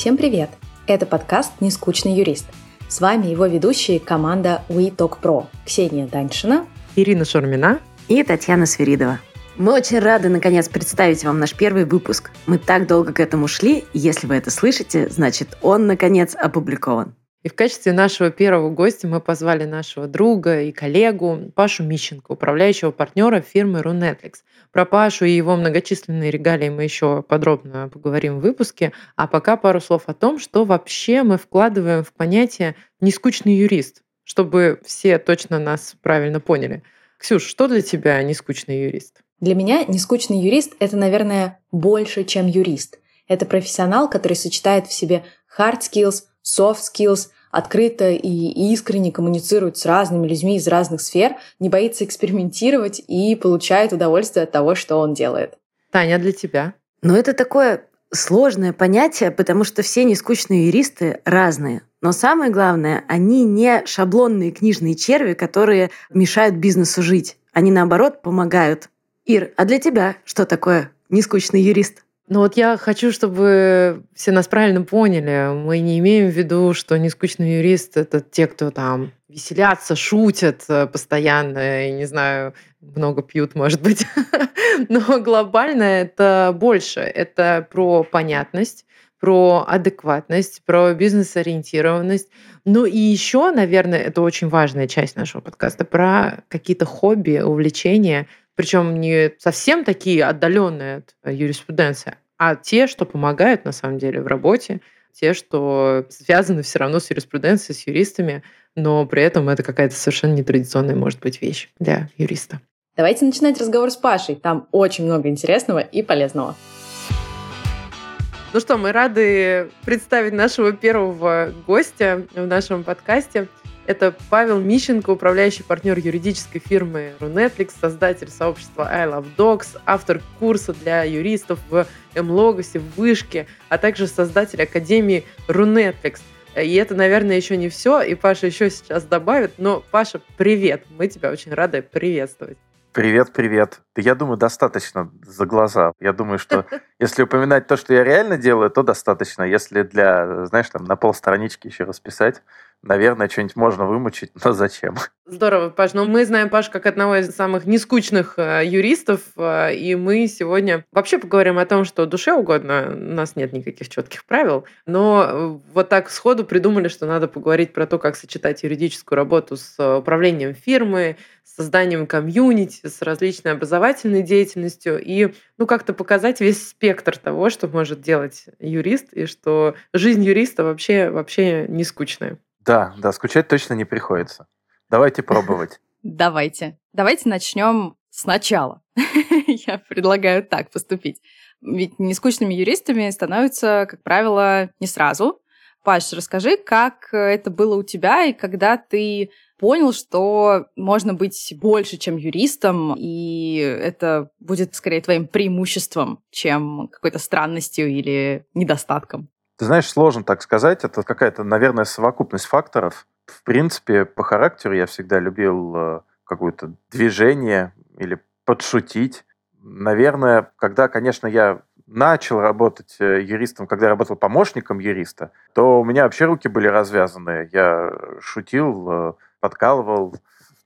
Всем привет! Это подкаст «Нескучный юрист». С вами его ведущие команда We Talk Pro Ксения Даньшина, Ирина Шурмина и Татьяна Свиридова. Мы очень рады, наконец, представить вам наш первый выпуск. Мы так долго к этому шли, и если вы это слышите, значит, он, наконец, опубликован. И в качестве нашего первого гостя мы позвали нашего друга и коллегу Пашу Мищенко, управляющего партнера фирмы RuNetflix. Про Пашу и его многочисленные регалии мы еще подробно поговорим в выпуске. А пока пару слов о том, что вообще мы вкладываем в понятие «нескучный юрист», чтобы все точно нас правильно поняли. Ксюш, что для тебя нескучный юрист? Для меня нескучный юрист — это, наверное, больше, чем юрист. Это профессионал, который сочетает в себе hard skills, soft skills, открыто и искренне коммуницирует с разными людьми из разных сфер, не боится экспериментировать и получает удовольствие от того, что он делает. Таня, для тебя? Ну, это такое сложное понятие, потому что все нескучные юристы разные. Но самое главное, они не шаблонные книжные черви, которые мешают бизнесу жить. Они, наоборот, помогают. Ир, а для тебя что такое нескучный юрист? Ну вот я хочу, чтобы все нас правильно поняли. Мы не имеем в виду, что нескучный юрист — это те, кто там веселятся, шутят э, постоянно, и, не знаю, много пьют, может быть. Но глобально это больше. Это про понятность, про адекватность, про бизнес-ориентированность. Ну и еще, наверное, это очень важная часть нашего подкаста, про какие-то хобби, увлечения, причем не совсем такие отдаленные от юриспруденции, а те, что помогают на самом деле в работе, те, что связаны все равно с юриспруденцией, с юристами, но при этом это какая-то совершенно нетрадиционная, может быть, вещь для юриста. Давайте начинать разговор с Пашей. Там очень много интересного и полезного. Ну что, мы рады представить нашего первого гостя в нашем подкасте. Это Павел Мищенко, управляющий партнер юридической фирмы RuNetflix, создатель сообщества I Love Dogs, автор курса для юристов в МЛОГОСе, в Вышке, а также создатель Академии RuNetflix. И это, наверное, еще не все, и Паша еще сейчас добавит. Но, Паша, привет! Мы тебя очень рады приветствовать. Привет, привет. Я думаю, достаточно за глаза. Я думаю, что если упоминать то, что я реально делаю, то достаточно. Если для, знаешь, там на полстранички еще расписать, наверное, что-нибудь можно вымучить, но зачем? Здорово, Паш. Ну, мы знаем Паш как одного из самых нескучных э, юристов, э, и мы сегодня вообще поговорим о том, что душе угодно. У нас нет никаких четких правил, но э, вот так сходу придумали, что надо поговорить про то, как сочетать юридическую работу с управлением фирмы, с созданием комьюнити, с различной образовательной деятельностью и ну, как-то показать весь спектр того, что может делать юрист, и что жизнь юриста вообще, вообще не скучная. Да, да, скучать точно не приходится. Давайте пробовать. Давайте. Давайте начнем сначала. Я предлагаю так поступить. Ведь нескучными юристами становятся, как правило, не сразу. Паш, расскажи, как это было у тебя и когда ты понял, что можно быть больше, чем юристом, и это будет скорее твоим преимуществом, чем какой-то странностью или недостатком. Ты знаешь, сложно так сказать. Это какая-то, наверное, совокупность факторов. В принципе, по характеру я всегда любил э, какое-то движение или подшутить. Наверное, когда, конечно, я начал работать э, юристом, когда я работал помощником юриста, то у меня вообще руки были развязаны. Я шутил, э, подкалывал.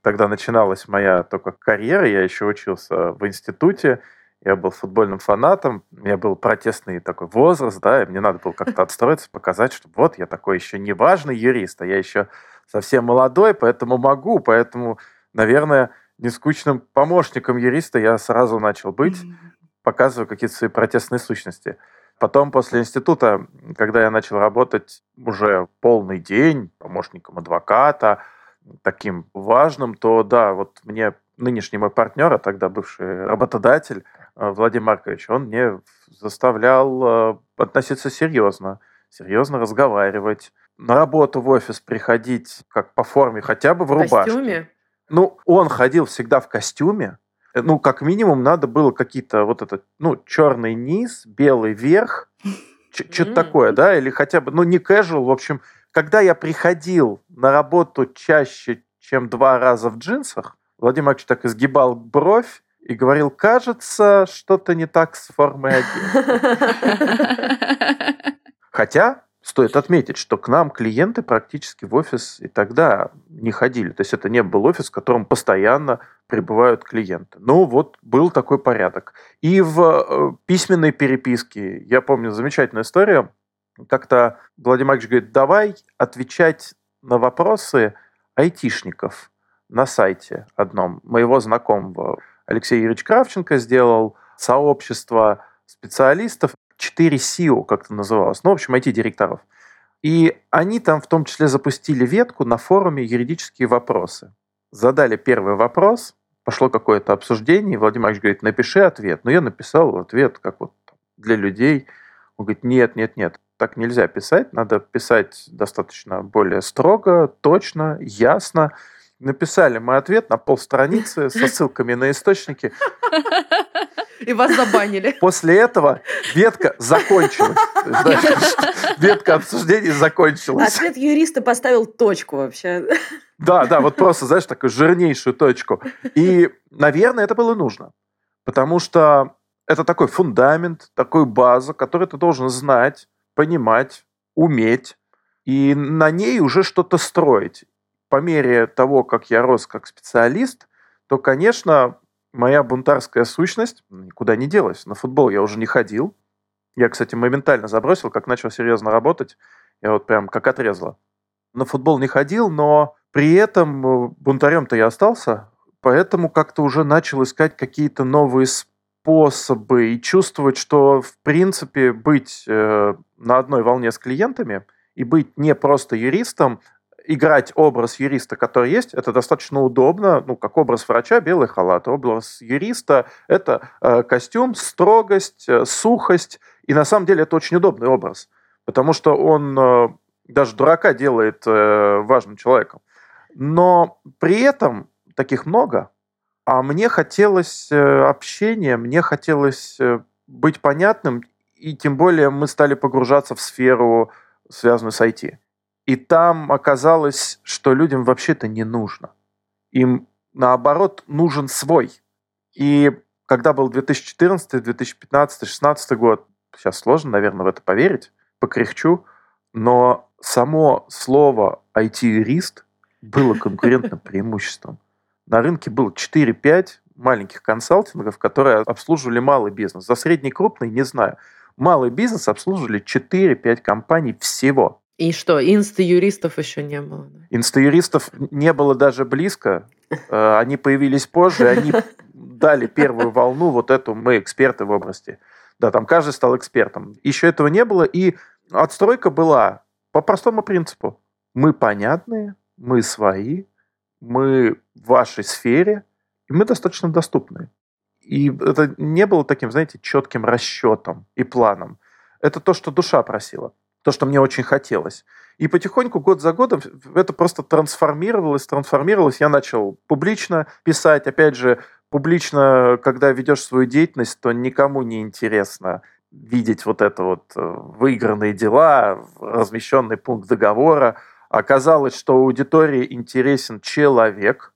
Тогда начиналась моя только карьера, я еще учился в институте, я был футбольным фанатом, у меня был протестный такой возраст, да, и мне надо было как-то отстроиться, показать, что вот я такой еще не важный юрист, а я еще совсем молодой, поэтому могу, поэтому, наверное, нескучным помощником юриста я сразу начал быть, показываю какие-то свои протестные сущности. Потом после института, когда я начал работать уже полный день помощником адвоката, таким важным, то да, вот мне нынешний мой партнер, а тогда бывший работодатель, Владимир Маркович, он мне заставлял э, относиться серьезно, серьезно разговаривать, на работу в офис приходить как по форме, хотя бы в, в рубашке. Костюме? Ну, он ходил всегда в костюме. Э, ну, как минимум, надо было какие-то вот этот, ну, черный низ, белый верх, что-то такое, да, или хотя бы, ну, не casual, в общем, когда я приходил на работу чаще, чем два раза в джинсах, Владимир Маркович так изгибал бровь, и говорил, кажется, что-то не так с формой одежды. Хотя стоит отметить, что к нам клиенты практически в офис и тогда не ходили. То есть это не был офис, в котором постоянно прибывают клиенты. Ну вот был такой порядок. И в э, письменной переписке, я помню замечательную историю, как-то Владимир Маркович говорит, давай отвечать на вопросы айтишников на сайте одном моего знакомого. Алексей Юрьевич Кравченко сделал сообщество специалистов, 4 SEO как-то называлось, ну, в общем, IT-директоров. И они там в том числе запустили ветку на форуме «Юридические вопросы». Задали первый вопрос, пошло какое-то обсуждение, и Владимир Ильич говорит, напиши ответ. Ну, я написал ответ, как вот для людей. Он говорит, нет, нет, нет, так нельзя писать, надо писать достаточно более строго, точно, ясно. Написали мы ответ на полстраницы со ссылками на источники. И вас забанили. После этого ветка закончилась. Ветка обсуждений закончилась. Ответ юриста поставил точку вообще. Да, да, вот просто, знаешь, такую жирнейшую точку. И, наверное, это было нужно. Потому что это такой фундамент, такой база, который ты должен знать, понимать, уметь, и на ней уже что-то строить. По мере того, как я рос как специалист, то, конечно, моя бунтарская сущность никуда не делась. На футбол я уже не ходил. Я, кстати, моментально забросил, как начал серьезно работать. Я вот прям как отрезала. На футбол не ходил, но при этом э, бунтарем-то я остался, поэтому как-то уже начал искать какие-то новые способы и чувствовать, что, в принципе, быть э, на одной волне с клиентами и быть не просто юристом, играть образ юриста, который есть, это достаточно удобно, ну, как образ врача, белый халат. Образ юриста – это э, костюм, строгость, э, сухость. И на самом деле это очень удобный образ, потому что он э, даже дурака делает э, важным человеком. Но при этом таких много, а мне хотелось э, общения, мне хотелось э, быть понятным, и тем более мы стали погружаться в сферу, связанную с IT. И там оказалось, что людям вообще-то не нужно. Им, наоборот, нужен свой. И когда был 2014, 2015, 2016 год, сейчас сложно, наверное, в это поверить, покряхчу, но само слово IT-юрист было конкурентным преимуществом на рынке было 4-5 маленьких консалтингов, которые обслуживали малый бизнес. За средний крупный не знаю. Малый бизнес обслуживали 4-5 компаний всего. И что, инста-юристов еще не было? Инста-юристов не было даже близко. Э, они появились позже, они дали первую волну, вот эту мы эксперты в области. Да, там каждый стал экспертом. Еще этого не было, и отстройка была по простому принципу. Мы понятные, мы свои, мы в вашей сфере, и мы достаточно доступны. И это не было таким, знаете, четким расчетом и планом. Это то, что душа просила, то, что мне очень хотелось. И потихоньку, год за годом, это просто трансформировалось, трансформировалось. Я начал публично писать. Опять же, публично, когда ведешь свою деятельность, то никому не интересно видеть вот это вот э, выигранные дела, размещенный пункт договора – Оказалось, что аудитории интересен человек,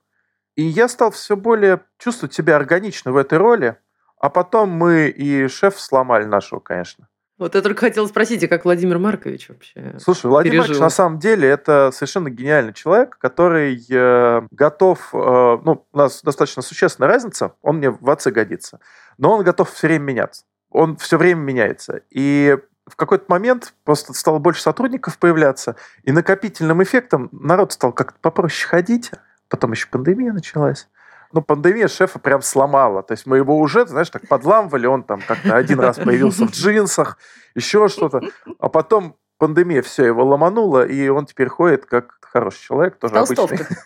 и я стал все более чувствовать себя органично в этой роли, а потом мы и шеф сломали нашего, конечно. Вот я только хотела спросить, а как Владимир Маркович вообще Слушай, Владимир пережил? Маркович на самом деле это совершенно гениальный человек, который э, готов, э, ну, у нас достаточно существенная разница, он мне в отцы годится, но он готов все время меняться. Он все время меняется. И в какой-то момент просто стало больше сотрудников появляться, и накопительным эффектом народ стал как-то попроще ходить. Потом еще пандемия началась. Ну, пандемия шефа прям сломала. То есть мы его уже, знаешь, так подламывали, он там как-то один раз появился в джинсах, еще что-то. А потом пандемия все его ломанула, и он теперь ходит как хороший человек, тоже Толстовка. обычный.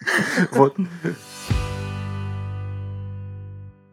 Вот.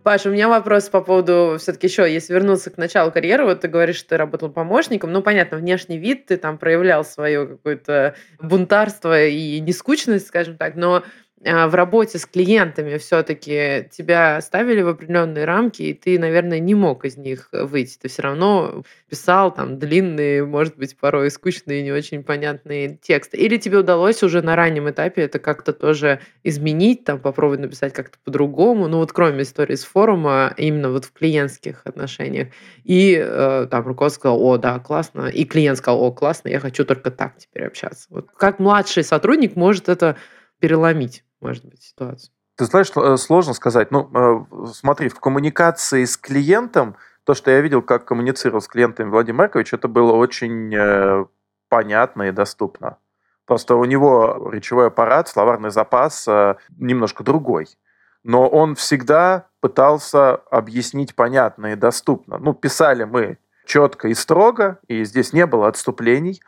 Паша, у меня вопрос по поводу все-таки еще, если вернуться к началу карьеры, вот ты говоришь, что ты работал помощником, ну, понятно, внешний вид, ты там проявлял свое какое-то бунтарство и нескучность, скажем так, но в работе с клиентами все-таки тебя ставили в определенные рамки, и ты, наверное, не мог из них выйти. Ты все равно писал там длинные, может быть, порой скучные, не очень понятные тексты. Или тебе удалось уже на раннем этапе это как-то тоже изменить, там попробовать написать как-то по-другому, ну вот кроме истории с форума, именно вот в клиентских отношениях. И э, там руководство сказал, о, да, классно, и клиент сказал, о, классно, я хочу только так теперь общаться. Вот как младший сотрудник может это переломить? Может быть, ситуацию? Ты знаешь, э, сложно сказать. Ну, э, смотри, в коммуникации с клиентом, то, что я видел, как коммуницировал с клиентами Владимир Маркович, это было очень э, понятно и доступно. Просто у него речевой аппарат, словарный запас немножко другой. Но он всегда пытался объяснить понятно и доступно. Ну, писали мы четко и строго, и здесь не было отступлений.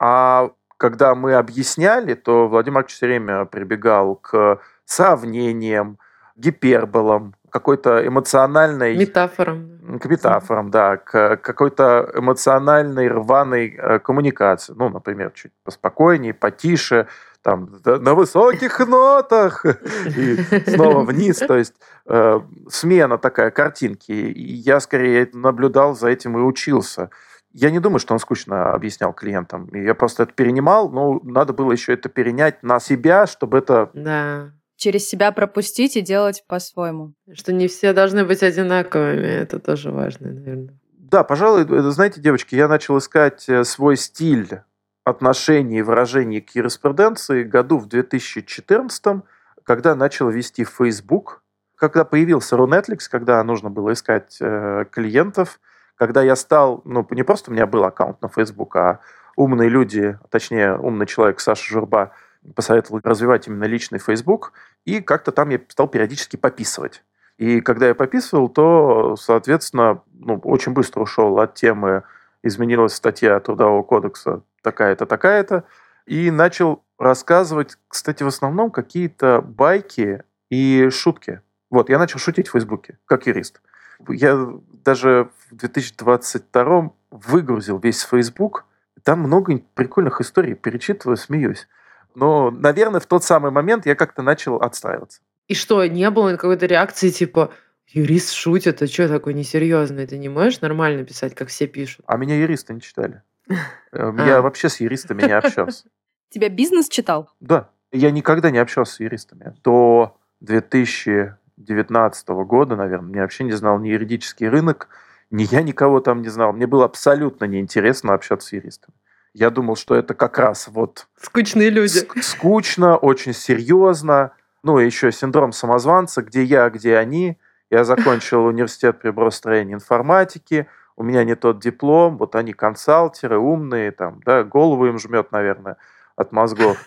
А когда мы объясняли, то Владимир Маркович все время прибегал к сравнениям, гиперболам, какой-то эмоциональной... Метафорам. К метафорам, да, к какой-то эмоциональной рваной э, коммуникации. Ну, например, чуть поспокойнее, потише, там, на высоких нотах, и снова вниз. То есть э, смена такая картинки. И я скорее наблюдал за этим и учился. Я не думаю, что он скучно объяснял клиентам. Я просто это перенимал, но надо было еще это перенять на себя, чтобы это... Да. Через себя пропустить и делать по-своему. Что не все должны быть одинаковыми, это тоже важно, наверное. Да, пожалуй, знаете, девочки, я начал искать э, свой стиль отношений и выражений к юриспруденции году в 2014, когда начал вести Facebook, когда появился Runetflix, когда нужно было искать э, клиентов – когда я стал, ну, не просто у меня был аккаунт на Facebook, а умные люди, точнее, умный человек Саша Журба посоветовал развивать именно личный Facebook, и как-то там я стал периодически пописывать. И когда я пописывал, то, соответственно, ну, очень быстро ушел от темы изменилась статья Трудового кодекса такая-то, такая-то, и начал рассказывать, кстати, в основном какие-то байки и шутки. Вот, я начал шутить в Фейсбуке, как юрист. Я даже в 2022 выгрузил весь Facebook. Там много прикольных историй. Перечитываю, смеюсь. Но, наверное, в тот самый момент я как-то начал отстраиваться. И что, не было какой-то реакции типа юрист шутит, а что такое несерьезное? Ты не можешь нормально писать, как все пишут? А меня юристы не читали. Я а. вообще с юристами не общался. Тебя бизнес читал? Да. Я никогда не общался с юристами. До 2000 2019 года, наверное, мне вообще не знал ни юридический рынок, ни я никого там не знал. Мне было абсолютно неинтересно общаться с юристами. Я думал, что это как раз вот... Скучные люди. Скучно, очень серьезно. Ну, и еще синдром самозванца, где я, где они. Я закончил университет приборостроения информатики, у меня не тот диплом, вот они консалтеры, умные, там, да, голову им жмет, наверное, от мозгов.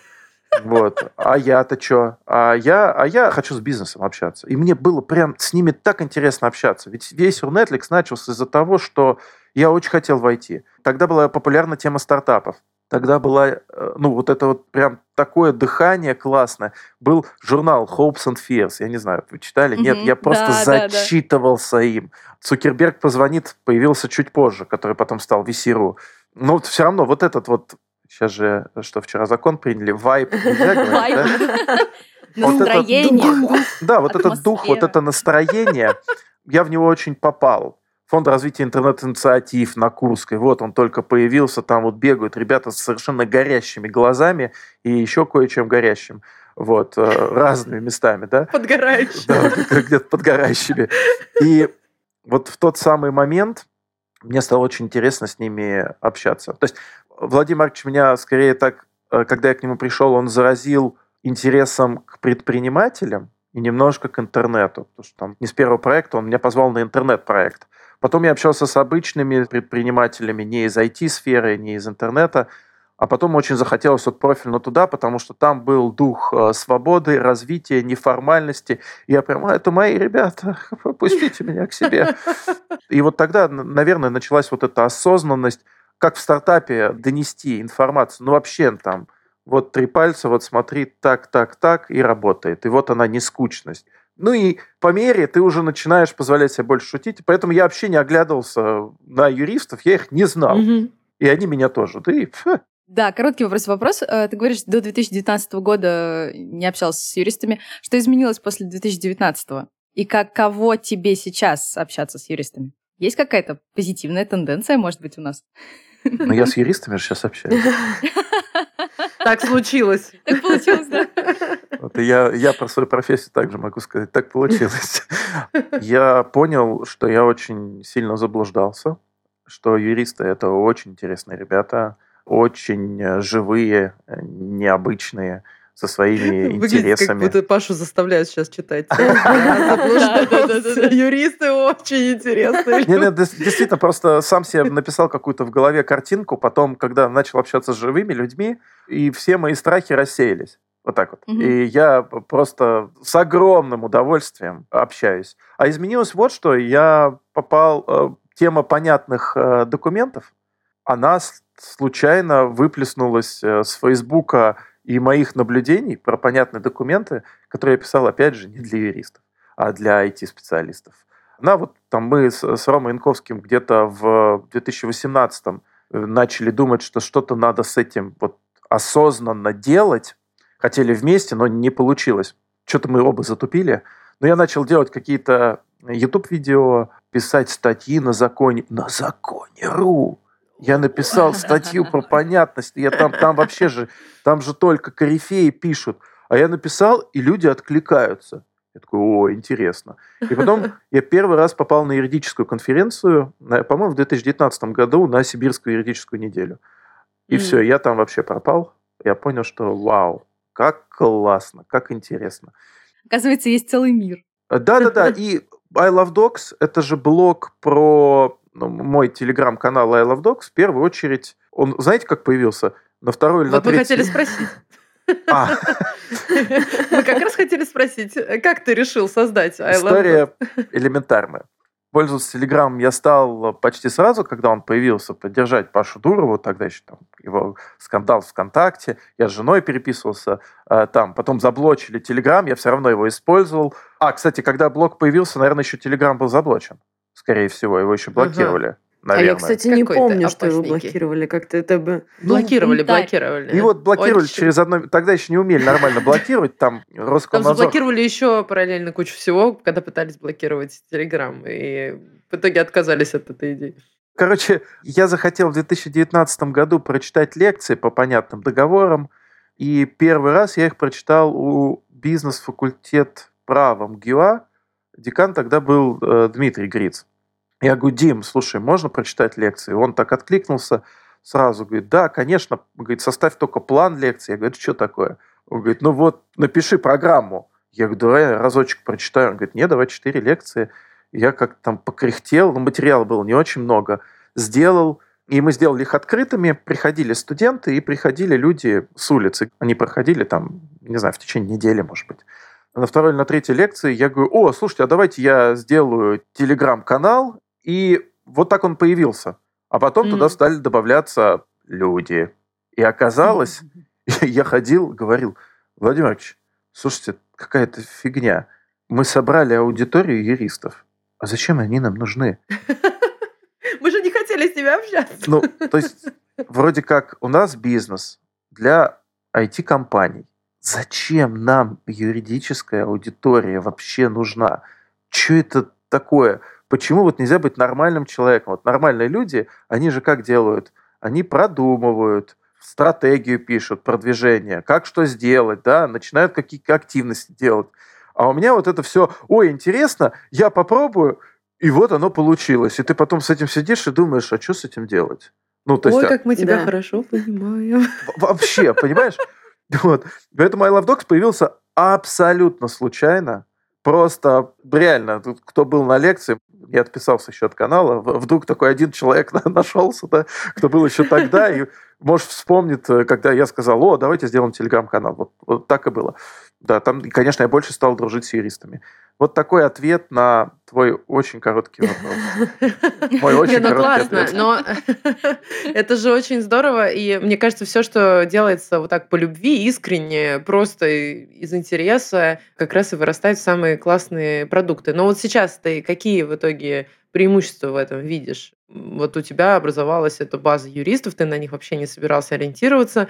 Вот. А я-то что? А я, а я хочу с бизнесом общаться. И мне было прям с ними так интересно общаться. Ведь весь Netflix начался из-за того, что я очень хотел войти. Тогда была популярна тема стартапов. Тогда была, э, ну, вот это вот прям такое дыхание классное. Был журнал Hopes and Fears. Я не знаю, вы читали? Нет, я просто да, зачитывался да, да. им. Цукерберг позвонит, появился чуть позже, который потом стал VC.ru. Но вот все равно вот этот вот Сейчас же, что вчера закон приняли, вайп нельзя говорить, да? Настроение. Да, вот этот дух, вот это настроение, я в него очень попал. Фонд развития интернет-инициатив на Курской. Вот он только появился, там вот бегают ребята с совершенно горящими глазами и еще кое-чем горящим. Вот, э, разными местами, да? Подгорающими. Да, где-то подгорающими. И вот в тот самый момент мне стало очень интересно с ними общаться. То есть Владимир Маркович меня скорее так, э, когда я к нему пришел, он заразил интересом к предпринимателям и немножко к интернету. Потому что там не с первого проекта он меня позвал на интернет-проект. Потом я общался с обычными предпринимателями не из IT-сферы, не из интернета, а потом очень захотелось вот профильно туда, потому что там был дух э, свободы, развития, неформальности. Я прям, а, это мои ребята, пустите меня к себе. И вот тогда, наверное, началась вот эта осознанность, как в стартапе донести информацию, ну вообще там, вот три пальца, вот смотри, так, так, так, и работает. И вот она не скучность. Ну и по мере ты уже начинаешь позволять себе больше шутить. Поэтому я вообще не оглядывался на юристов, я их не знал. Угу. И они меня тоже. Да и, Да, короткий вопрос-вопрос. Э, ты говоришь, до 2019 года не общался с юристами. Что изменилось после 2019? И каково тебе сейчас общаться с юристами? Есть какая-то позитивная тенденция, может быть, у нас? Ну, я с юристами же сейчас общаюсь. Так случилось. Так получилось, да. Вот, и я, я про свою профессию также могу сказать. Так получилось. Я понял, что я очень сильно заблуждался, что юристы – это очень интересные ребята, очень э, живые, э, необычные, со своими Выглядит, интересами. как будто Пашу заставляют сейчас читать. Юристы очень интересные. Не, не, действительно, просто сам себе написал какую-то в голове картинку, потом, когда начал общаться с живыми людьми, и все мои страхи рассеялись. Вот так вот. Угу. И я просто с огромным удовольствием общаюсь. А изменилось вот что. Я попал... Э, тема понятных э, документов, она случайно выплеснулась э, с Фейсбука и моих наблюдений про понятные документы, которые я писал, опять же, не для юристов, а для IT-специалистов. На вот там мы с, с Ромой Янковским где-то в 2018 э, начали думать, что что-то надо с этим вот осознанно делать. Хотели вместе, но не получилось. Что-то мы оба затупили. Но я начал делать какие-то YouTube-видео, писать статьи на законе. На законе.ру. Я написал статью про понятность. Я там, там вообще же, там же только корифеи пишут. А я написал, и люди откликаются. Я такой, о, интересно. И потом я первый раз попал на юридическую конференцию, по-моему, в 2019 году на Сибирскую юридическую неделю. И mm. все, я там вообще пропал. Я понял, что вау, как классно, как интересно. Оказывается, есть целый мир. Да-да-да, и I Love Dogs – это же блог про мой телеграм-канал I Love Dogs. В первую очередь, он, знаете, как появился? На второй или вот на третий... мы хотели спросить. А. Мы как раз хотели спросить, как ты решил создать I История элементарная. Пользоваться Телеграмом я стал почти сразу, когда он появился, поддержать Пашу Дурову, тогда еще там его скандал в ВКонтакте, я с женой переписывался э, там, потом заблочили Телеграм, я все равно его использовал. А, кстати, когда блог появился, наверное, еще Телеграм был заблочен, скорее всего, его еще блокировали. Ага. Наверное. А я, кстати, не помню, что его блокировали. Как-то это бы... Блокировали, ну, блокировали. И вот блокировали Очень... через одно... Тогда еще не умели нормально блокировать, там Роскомнадзор... Там заблокировали еще параллельно кучу всего, когда пытались блокировать Телеграм, и в итоге отказались от этой идеи. Короче, я захотел в 2019 году прочитать лекции по понятным договорам, и первый раз я их прочитал у бизнес-факультет права МГУА. Декан тогда был э, Дмитрий Гриц. Я говорю, Дим, слушай, можно прочитать лекции? Он так откликнулся сразу, говорит, да, конечно, говорит, составь только план лекции. Я говорю, что такое? Он говорит, ну вот, напиши программу. Я говорю, давай я разочек прочитаю. Он говорит, нет, давай четыре лекции. Я как-то там покряхтел, но материала было не очень много. Сделал, и мы сделали их открытыми. Приходили студенты и приходили люди с улицы. Они проходили там, не знаю, в течение недели, может быть. На второй или на третьей лекции я говорю, о, слушайте, а давайте я сделаю телеграм-канал, и вот так он появился. А потом mm-hmm. туда стали добавляться люди. И оказалось, mm-hmm. я ходил, говорил, Владимир Ильич, слушайте, какая-то фигня. Мы собрали аудиторию юристов. А зачем они нам нужны? Мы же не хотели с ними общаться. Ну, то есть, вроде как у нас бизнес для IT-компаний. Зачем нам юридическая аудитория вообще нужна? Что это такое? Почему вот нельзя быть нормальным человеком? Вот нормальные люди, они же как делают? Они продумывают, стратегию пишут, продвижение, как что сделать, да, начинают какие-то активности делать. А у меня вот это все, ой, интересно, я попробую, и вот оно получилось. И ты потом с этим сидишь и думаешь, а что с этим делать? Ну, то Ой, есть, как мы тебя да. хорошо понимаем. Вообще, понимаешь? Вот. Поэтому I Love Dogs появился абсолютно случайно. Просто реально, тут кто был на лекции, я отписался еще от канала, вдруг такой один человек нашелся, да, кто был еще тогда, и, может, вспомнит, э, когда я сказал, о, давайте сделаем телеграм-канал. Вот, вот так и было. Да, там, конечно, я больше стал дружить с юристами. Вот такой ответ на твой очень короткий вопрос. Мой очень ну короткий классно, ответ. но это же очень здорово, и мне кажется, все, что делается вот так по любви, искренне, просто из интереса, как раз и вырастает в самые классные продукты. Но вот сейчас ты какие в итоге преимущества в этом видишь? Вот у тебя образовалась эта база юристов, ты на них вообще не собирался ориентироваться,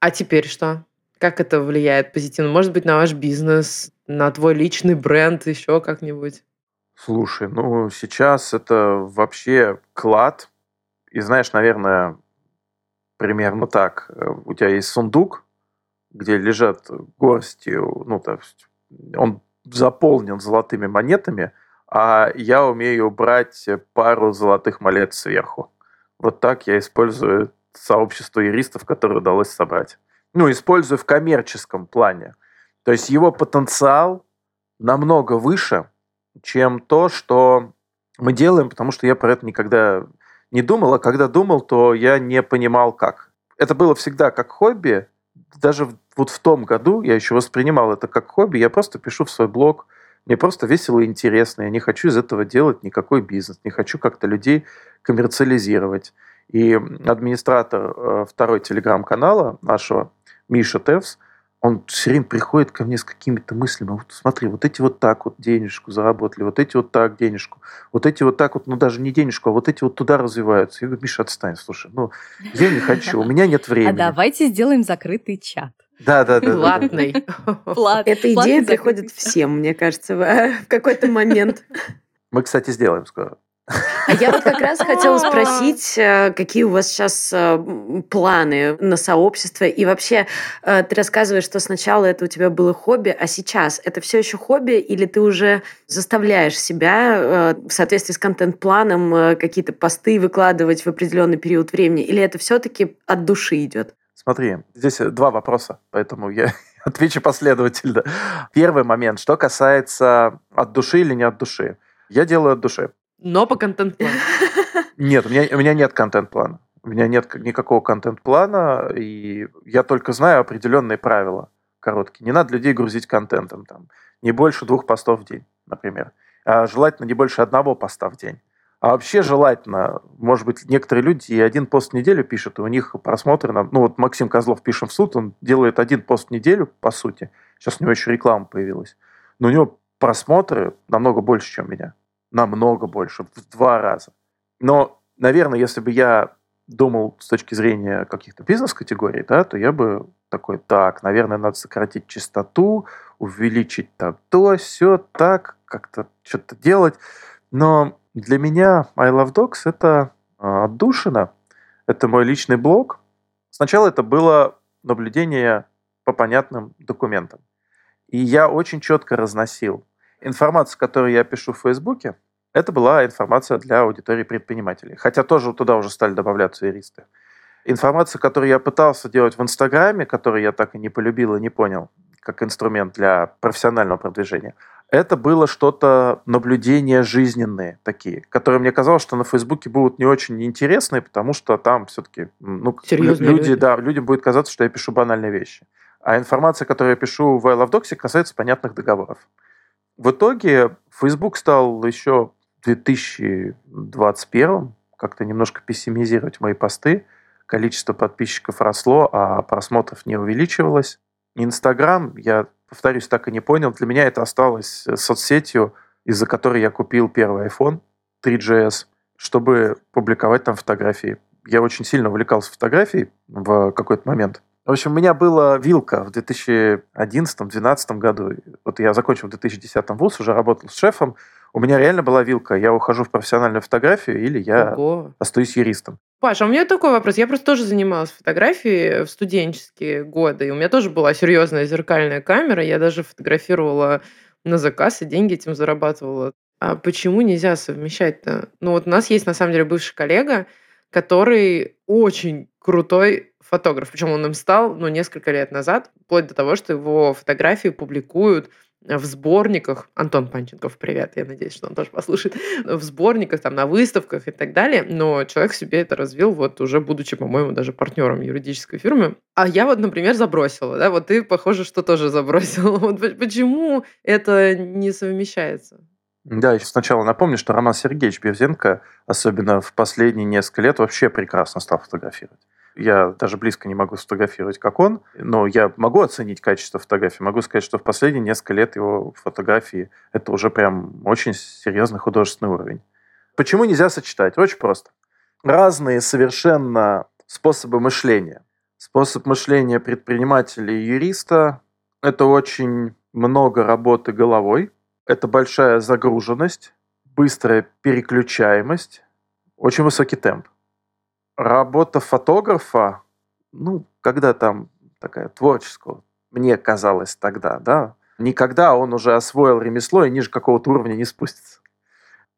а теперь что? Как это влияет позитивно? Может быть, на ваш бизнес, на твой личный бренд, еще как-нибудь? Слушай, ну сейчас это вообще клад. И знаешь, наверное, примерно так. Э, у тебя есть сундук, где лежат горсти, ну, то есть он заполнен золотыми монетами, а я умею брать пару золотых монет сверху. Вот так я использую сообщество юристов, которое удалось собрать ну, использую в коммерческом плане. То есть его потенциал намного выше, чем то, что мы делаем, потому что я про это никогда не думал, а когда думал, то я не понимал, как. Это было всегда как хобби. Даже вот в том году я еще воспринимал это как хобби. Я просто пишу в свой блог. Мне просто весело и интересно. Я не хочу из этого делать никакой бизнес. Не хочу как-то людей коммерциализировать. И администратор э, второй телеграм-канала нашего, Миша Тевс, он все время приходит ко мне с какими-то мыслями. Вот смотри, вот эти вот так вот денежку заработали, вот эти вот так денежку, вот эти вот так вот, ну даже не денежку, а вот эти вот туда развиваются. Я говорю, Миша, отстань, слушай, ну я не хочу, у меня нет А времени. давайте сделаем закрытый чат. Да, да, да. Платный. Плат- Эта платный идея приходит всем, мне кажется, в в какой-то момент. Мы, кстати, сделаем скоро. А я вот как раз хотела спросить, э, какие у вас сейчас э, планы на сообщество? И вообще, э, ты рассказываешь, что сначала это у тебя было хобби, а сейчас это все еще хобби, или ты уже заставляешь себя в соответствии с контент-планом какие-то посты выкладывать в определенный период времени? Или это все-таки от души идет? Смотри, здесь два вопроса, поэтому я отвечу последовательно. Первый момент, что касается от души или не от души. Я делаю от души. Но по контент-плану. Нет, у меня, у меня нет контент-плана. У меня нет никакого контент-плана, и я только знаю определенные правила короткие. Не надо людей грузить контентом. Там, не больше двух постов в день, например. А желательно не больше одного поста в день. А вообще желательно, может быть, некоторые люди и один пост в неделю пишут, и у них просмотры, на- ну вот Максим Козлов пишем в суд, он делает один пост в неделю, по сути. Сейчас у него еще реклама появилась. Но у него просмотры намного больше, чем у меня. Намного больше, в два раза. Но, наверное, если бы я думал с точки зрения каких-то бизнес-категорий, да, то я бы такой, так, наверное, надо сократить частоту, увеличить там то, все, так, как-то что-то делать. Но для меня I Love Dogs — это а, отдушина, это мой личный блог. Сначала это было наблюдение по понятным документам. И я очень четко разносил. Информацию, которую я пишу в Фейсбуке, это была информация для аудитории предпринимателей. Хотя тоже туда уже стали добавляться юристы. Информация, которую я пытался делать в Инстаграме, которую я так и не полюбил и не понял, как инструмент для профессионального продвижения, это было что-то наблюдения жизненные такие, которые мне казалось, что на Фейсбуке будут не очень интересные, потому что там все-таки ну, Серьезные люди, люди. да, людям будет казаться, что я пишу банальные вещи. А информация, которую я пишу в I Love Docs, касается понятных договоров. В итоге Facebook стал еще в 2021 как-то немножко пессимизировать мои посты. Количество подписчиков росло, а просмотров не увеличивалось. Инстаграм, я, повторюсь, так и не понял. Для меня это осталось соцсетью, из-за которой я купил первый iPhone 3GS, чтобы публиковать там фотографии. Я очень сильно увлекался фотографией в какой-то момент. В общем, у меня была вилка в 2011-2012 году. Вот я закончил в 2010 вуз, уже работал с шефом. У меня реально была вилка. Я ухожу в профессиональную фотографию или я Ого. остаюсь юристом. Паша, у меня такой вопрос. Я просто тоже занималась фотографией в студенческие годы. И у меня тоже была серьезная зеркальная камера. Я даже фотографировала на заказ и деньги этим зарабатывала. А почему нельзя совмещать-то? Ну вот у нас есть на самом деле бывший коллега, который очень крутой фотограф. Причем он им стал ну, несколько лет назад, вплоть до того, что его фотографии публикуют в сборниках, Антон Панченков, привет, я надеюсь, что он тоже послушает, в сборниках, там, на выставках и так далее, но человек себе это развил, вот уже будучи, по-моему, даже партнером юридической фирмы. А я вот, например, забросила, да, вот ты, похоже, что тоже забросила. Вот почему это не совмещается? Да, еще сначала напомню, что Роман Сергеевич Бевзенко, особенно в последние несколько лет, вообще прекрасно стал фотографировать. Я даже близко не могу сфотографировать, как он, но я могу оценить качество фотографии. Могу сказать, что в последние несколько лет его фотографии — это уже прям очень серьезный художественный уровень. Почему нельзя сочетать? Очень просто. Разные совершенно способы мышления. Способ мышления предпринимателя и юриста — это очень много работы головой, это большая загруженность, быстрая переключаемость, очень высокий темп работа фотографа, ну, когда там такая творческая, мне казалось тогда, да, никогда он уже освоил ремесло и ниже какого-то уровня не спустится.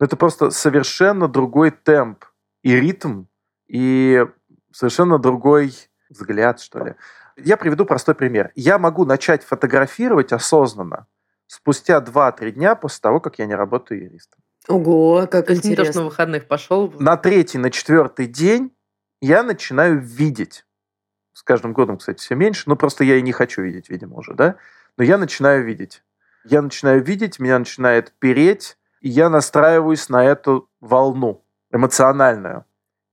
Но это просто совершенно другой темп и ритм, и совершенно другой взгляд, что ли. Я приведу простой пример. Я могу начать фотографировать осознанно спустя 2-3 дня после того, как я не работаю юристом. Ого, как интересно. Не то, что на выходных пошел. На третий, на четвертый день я начинаю видеть. С каждым годом, кстати, все меньше. Ну, просто я и не хочу видеть, видимо, уже, да? Но я начинаю видеть. Я начинаю видеть, меня начинает переть, и я настраиваюсь на эту волну эмоциональную.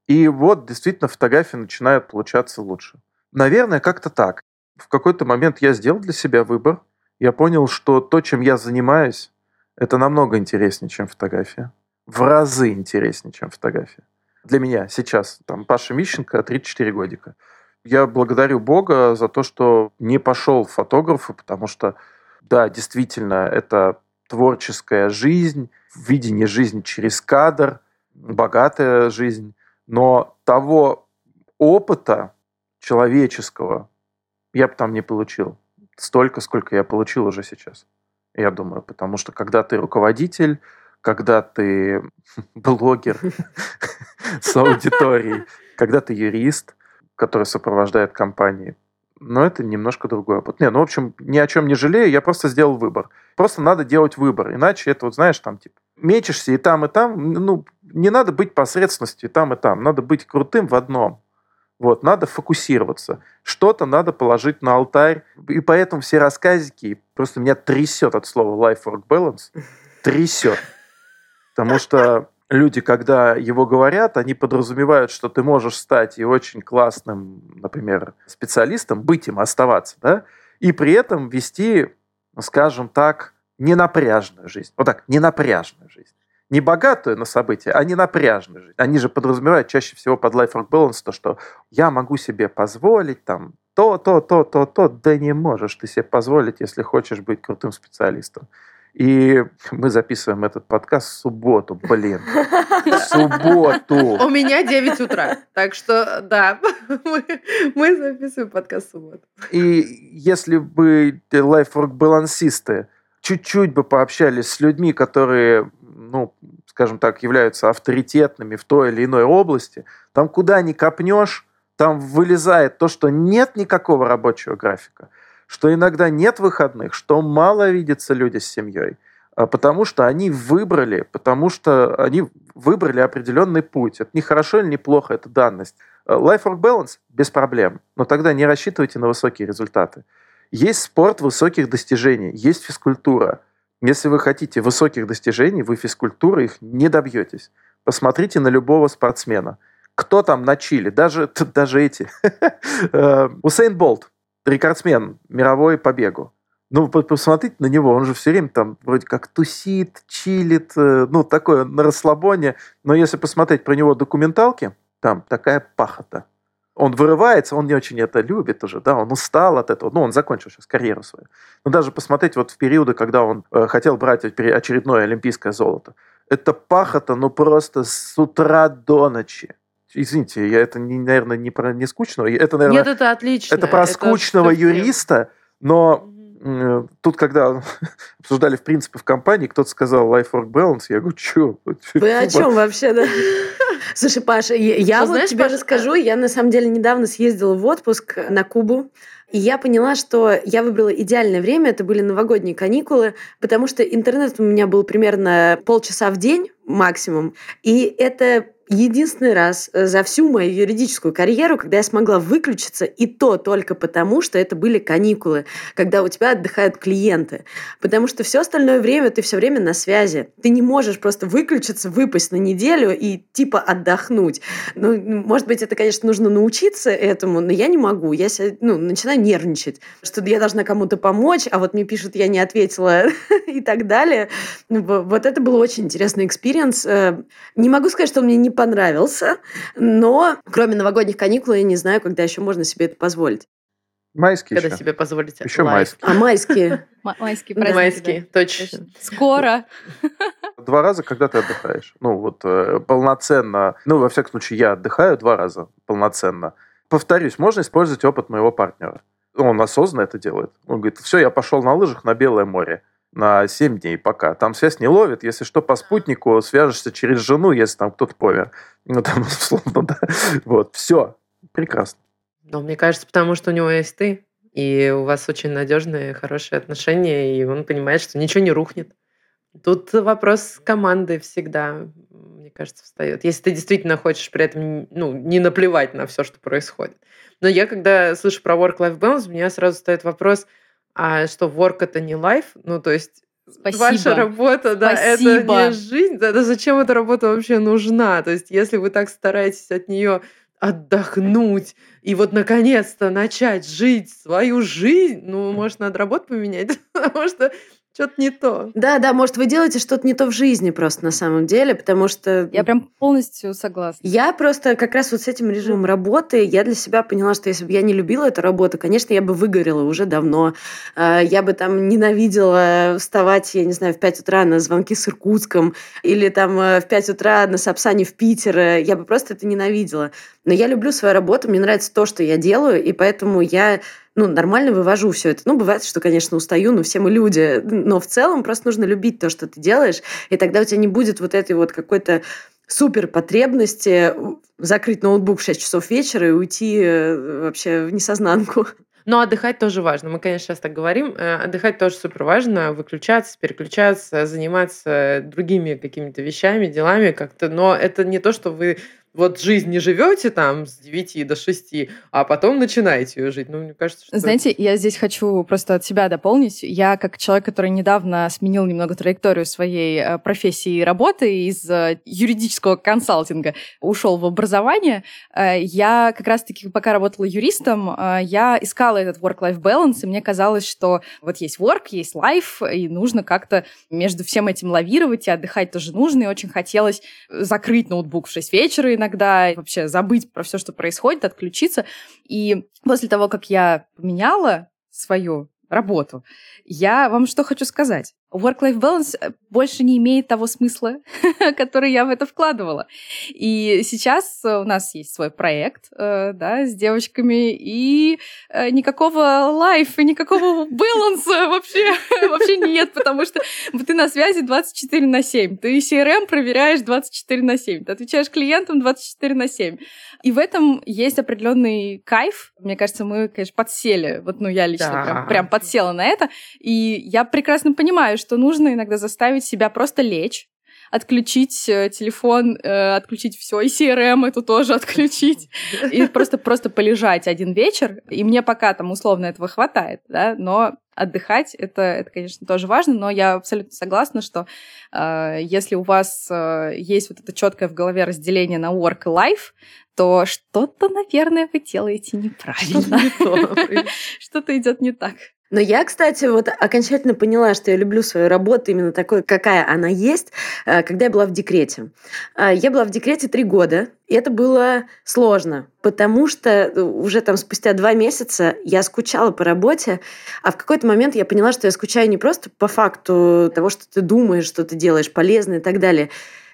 И вот действительно фотографии начинают получаться лучше. Наверное, как-то так. В какой-то момент я сделал для себя выбор. Я понял, что то, чем я занимаюсь, это намного интереснее, чем фотография. В разы интереснее, чем фотография для меня сейчас, там, Паша Мищенко, 34 годика. Я благодарю Бога за то, что не пошел в фотографы, потому что, да, действительно, это творческая жизнь, видение жизни через кадр, богатая жизнь, но того опыта человеческого я бы там не получил столько, сколько я получил уже сейчас. Я думаю, потому что когда ты руководитель, когда ты блогер с аудиторией, когда ты юрист, который сопровождает компании. Но это немножко другой опыт. Не, ну, в общем, ни о чем не жалею, я просто сделал выбор. Просто надо делать выбор, иначе это, вот знаешь, там, типа, мечешься и там, и там, ну, не надо быть посредственностью и там, и там, надо быть крутым в одном. Вот, надо фокусироваться. Что-то надо положить на алтарь. И поэтому все рассказики, просто меня трясет от слова life-work balance, трясет. Потому что люди, когда его говорят, они подразумевают, что ты можешь стать и очень классным, например, специалистом, быть им, оставаться, да, и при этом вести, скажем так, ненапряжную жизнь. Вот так, ненапряжную жизнь. Не богатую на события, а не напряжную жизнь. Они же подразумевают чаще всего под life work balance то, что я могу себе позволить там то, то, то, то, то. Да не можешь ты себе позволить, если хочешь быть крутым специалистом. И мы записываем этот подкаст в субботу, блин. В субботу. У меня 9 утра. Так что, да, мы, мы записываем подкаст в субботу. И если бы лайфворк-балансисты чуть-чуть бы пообщались с людьми, которые, ну, скажем так, являются авторитетными в той или иной области, там куда ни копнешь, там вылезает то, что нет никакого рабочего графика – что иногда нет выходных, что мало видятся люди с семьей, а потому что они выбрали, потому что они выбрали определенный путь. Это не хорошо или не плохо, это данность. Life-work balance без проблем, но тогда не рассчитывайте на высокие результаты. Есть спорт высоких достижений, есть физкультура. Если вы хотите высоких достижений, вы физкультуры их не добьетесь. Посмотрите на любого спортсмена. Кто там на Чили? Даже, даже эти. Э, Усейн Болт рекордсмен мировой по бегу. Ну, посмотрите на него, он же все время там вроде как тусит, чилит, э, ну, такое на расслабоне. Но если посмотреть про него документалки, там такая пахота. Он вырывается, он не очень это любит уже, да, он устал от этого, ну, он закончил сейчас карьеру свою. Но даже посмотреть вот в периоды, когда он э, хотел брать очередное олимпийское золото, это пахота, ну, просто с утра до ночи. Извините, я это, не, наверное, не про не скучного. Это, наверное, Нет, это отлично. Это про это скучного юриста, но э, тут, когда обсуждали в принципе в компании, кто-то сказал life work balance, я говорю, что? Вы о чем вообще, да? Слушай, Паша, я, я вот знаешь, тебе Паша, расскажу. Я на самом деле недавно съездила в отпуск на Кубу. И я поняла, что я выбрала идеальное время, это были новогодние каникулы, потому что интернет у меня был примерно полчаса в день максимум, и это единственный раз э, за всю мою юридическую карьеру, когда я смогла выключиться, и то только потому, что это были каникулы, когда у тебя отдыхают клиенты. Потому что все остальное время ты все время на связи. Ты не можешь просто выключиться, выпасть на неделю и типа отдохнуть. Ну, может быть, это, конечно, нужно научиться этому, но я не могу. Я себя, ну, начинаю нервничать, что я должна кому-то помочь, а вот мне пишут, я не ответила и так далее. Вот это был очень интересный experience. Э, не могу сказать, что он мне не понравился, но кроме новогодних каникул я не знаю, когда еще можно себе это позволить. Майские Когда еще. себе позволите. Еще life. майские. А майские? Майские праздники. Майские, да. точно. Скоро. Два раза, когда ты отдыхаешь. Ну, вот э, полноценно. Ну, во всяком случае, я отдыхаю два раза полноценно. Повторюсь, можно использовать опыт моего партнера. Он осознанно это делает. Он говорит, все, я пошел на лыжах на Белое море на 7 дней пока. Там связь не ловит. Если что, по спутнику свяжешься через жену, если там кто-то помер. Ну, там, условно, да. Вот, все. Прекрасно. Но мне кажется, потому что у него есть ты, и у вас очень надежные, хорошие отношения, и он понимает, что ничего не рухнет. Тут вопрос команды всегда, мне кажется, встает. Если ты действительно хочешь при этом ну, не наплевать на все, что происходит. Но я, когда слышу про work-life balance, у меня сразу встает вопрос, а что work это не life? Ну, то есть Спасибо. Ваша работа, да, это Спасибо. не жизнь. Да, да зачем эта работа вообще нужна? То есть, если вы так стараетесь от нее отдохнуть и вот наконец-то начать жить свою жизнь, ну, может, надо работу поменять, потому что что-то не то. Да, да, может, вы делаете что-то не то в жизни просто на самом деле, потому что... Я прям полностью согласна. Я просто как раз вот с этим режимом работы, я для себя поняла, что если бы я не любила эту работу, конечно, я бы выгорела уже давно. Э, Я бы там ненавидела вставать, я не знаю, в 5 утра на звонки с Иркутском или там э, в 5 утра на Сапсане в Питер. Э, Я бы просто это ненавидела. Но я люблю свою работу, мне нравится то, что я делаю, и поэтому я ну, нормально вывожу все это. Ну, бывает, что, конечно, устаю, но все мы люди. Но в целом просто нужно любить то, что ты делаешь, и тогда у тебя не будет вот этой вот какой-то супер потребности закрыть ноутбук в 6 часов вечера и уйти э, вообще в несознанку. Но отдыхать тоже важно. Мы, конечно, сейчас так говорим. э, Отдыхать тоже супер важно. Выключаться, переключаться, заниматься другими какими-то вещами, делами как-то. Но это не то, что вы вот жизнь не живете там с 9 до 6, а потом начинаете ее жить. Ну, мне кажется, что... Знаете, я здесь хочу просто от себя дополнить. Я, как человек, который недавно сменил немного траекторию своей э, профессии и работы из э, юридического консалтинга, ушел в образование, э, я как раз-таки, пока работала юристом, я искала этот work-life balance, и мне казалось, что вот есть work, есть life, и нужно как-то между всем этим лавировать, и отдыхать тоже нужно, и очень хотелось закрыть ноутбук в 6 вечера иногда, вообще забыть про все, что происходит, отключиться. И после того, как я поменяла свою работу, я вам что хочу сказать. Work-life balance э, больше не имеет того смысла, который я в это вкладывала. И сейчас э, у нас есть свой проект, э, да, с девочками, и никакого лайфа, никакого баланса вообще, вообще нет, потому что ты на связи 24 на 7, ты CRM проверяешь 24 на 7, ты отвечаешь клиентам 24 на 7. И в этом есть определенный кайф. Мне кажется, мы, конечно, подсели. Вот, ну, я лично Да. прям, прям подсела на это. И я прекрасно понимаю, что нужно иногда заставить себя просто лечь, отключить э, телефон, э, отключить все, и CRM эту тоже отключить, и просто, просто полежать один вечер. И мне пока там условно этого хватает, да, но отдыхать это, это, конечно, тоже важно, но я абсолютно согласна, что э, если у вас э, есть вот это четкое в голове разделение на work и life, то что-то, наверное, вы делаете неправильно. не то. Что-то идет не так. Но я, кстати, вот окончательно поняла, что я люблю свою работу именно такой, какая она есть, э, когда я была в декрете. Э, Я была в декрете три года, и это было сложно, потому что уже там спустя два месяца я скучала по работе, а в какой-то момент я поняла, что я скучаю не просто по факту того, что ты думаешь, что ты делаешь полезно и так далее.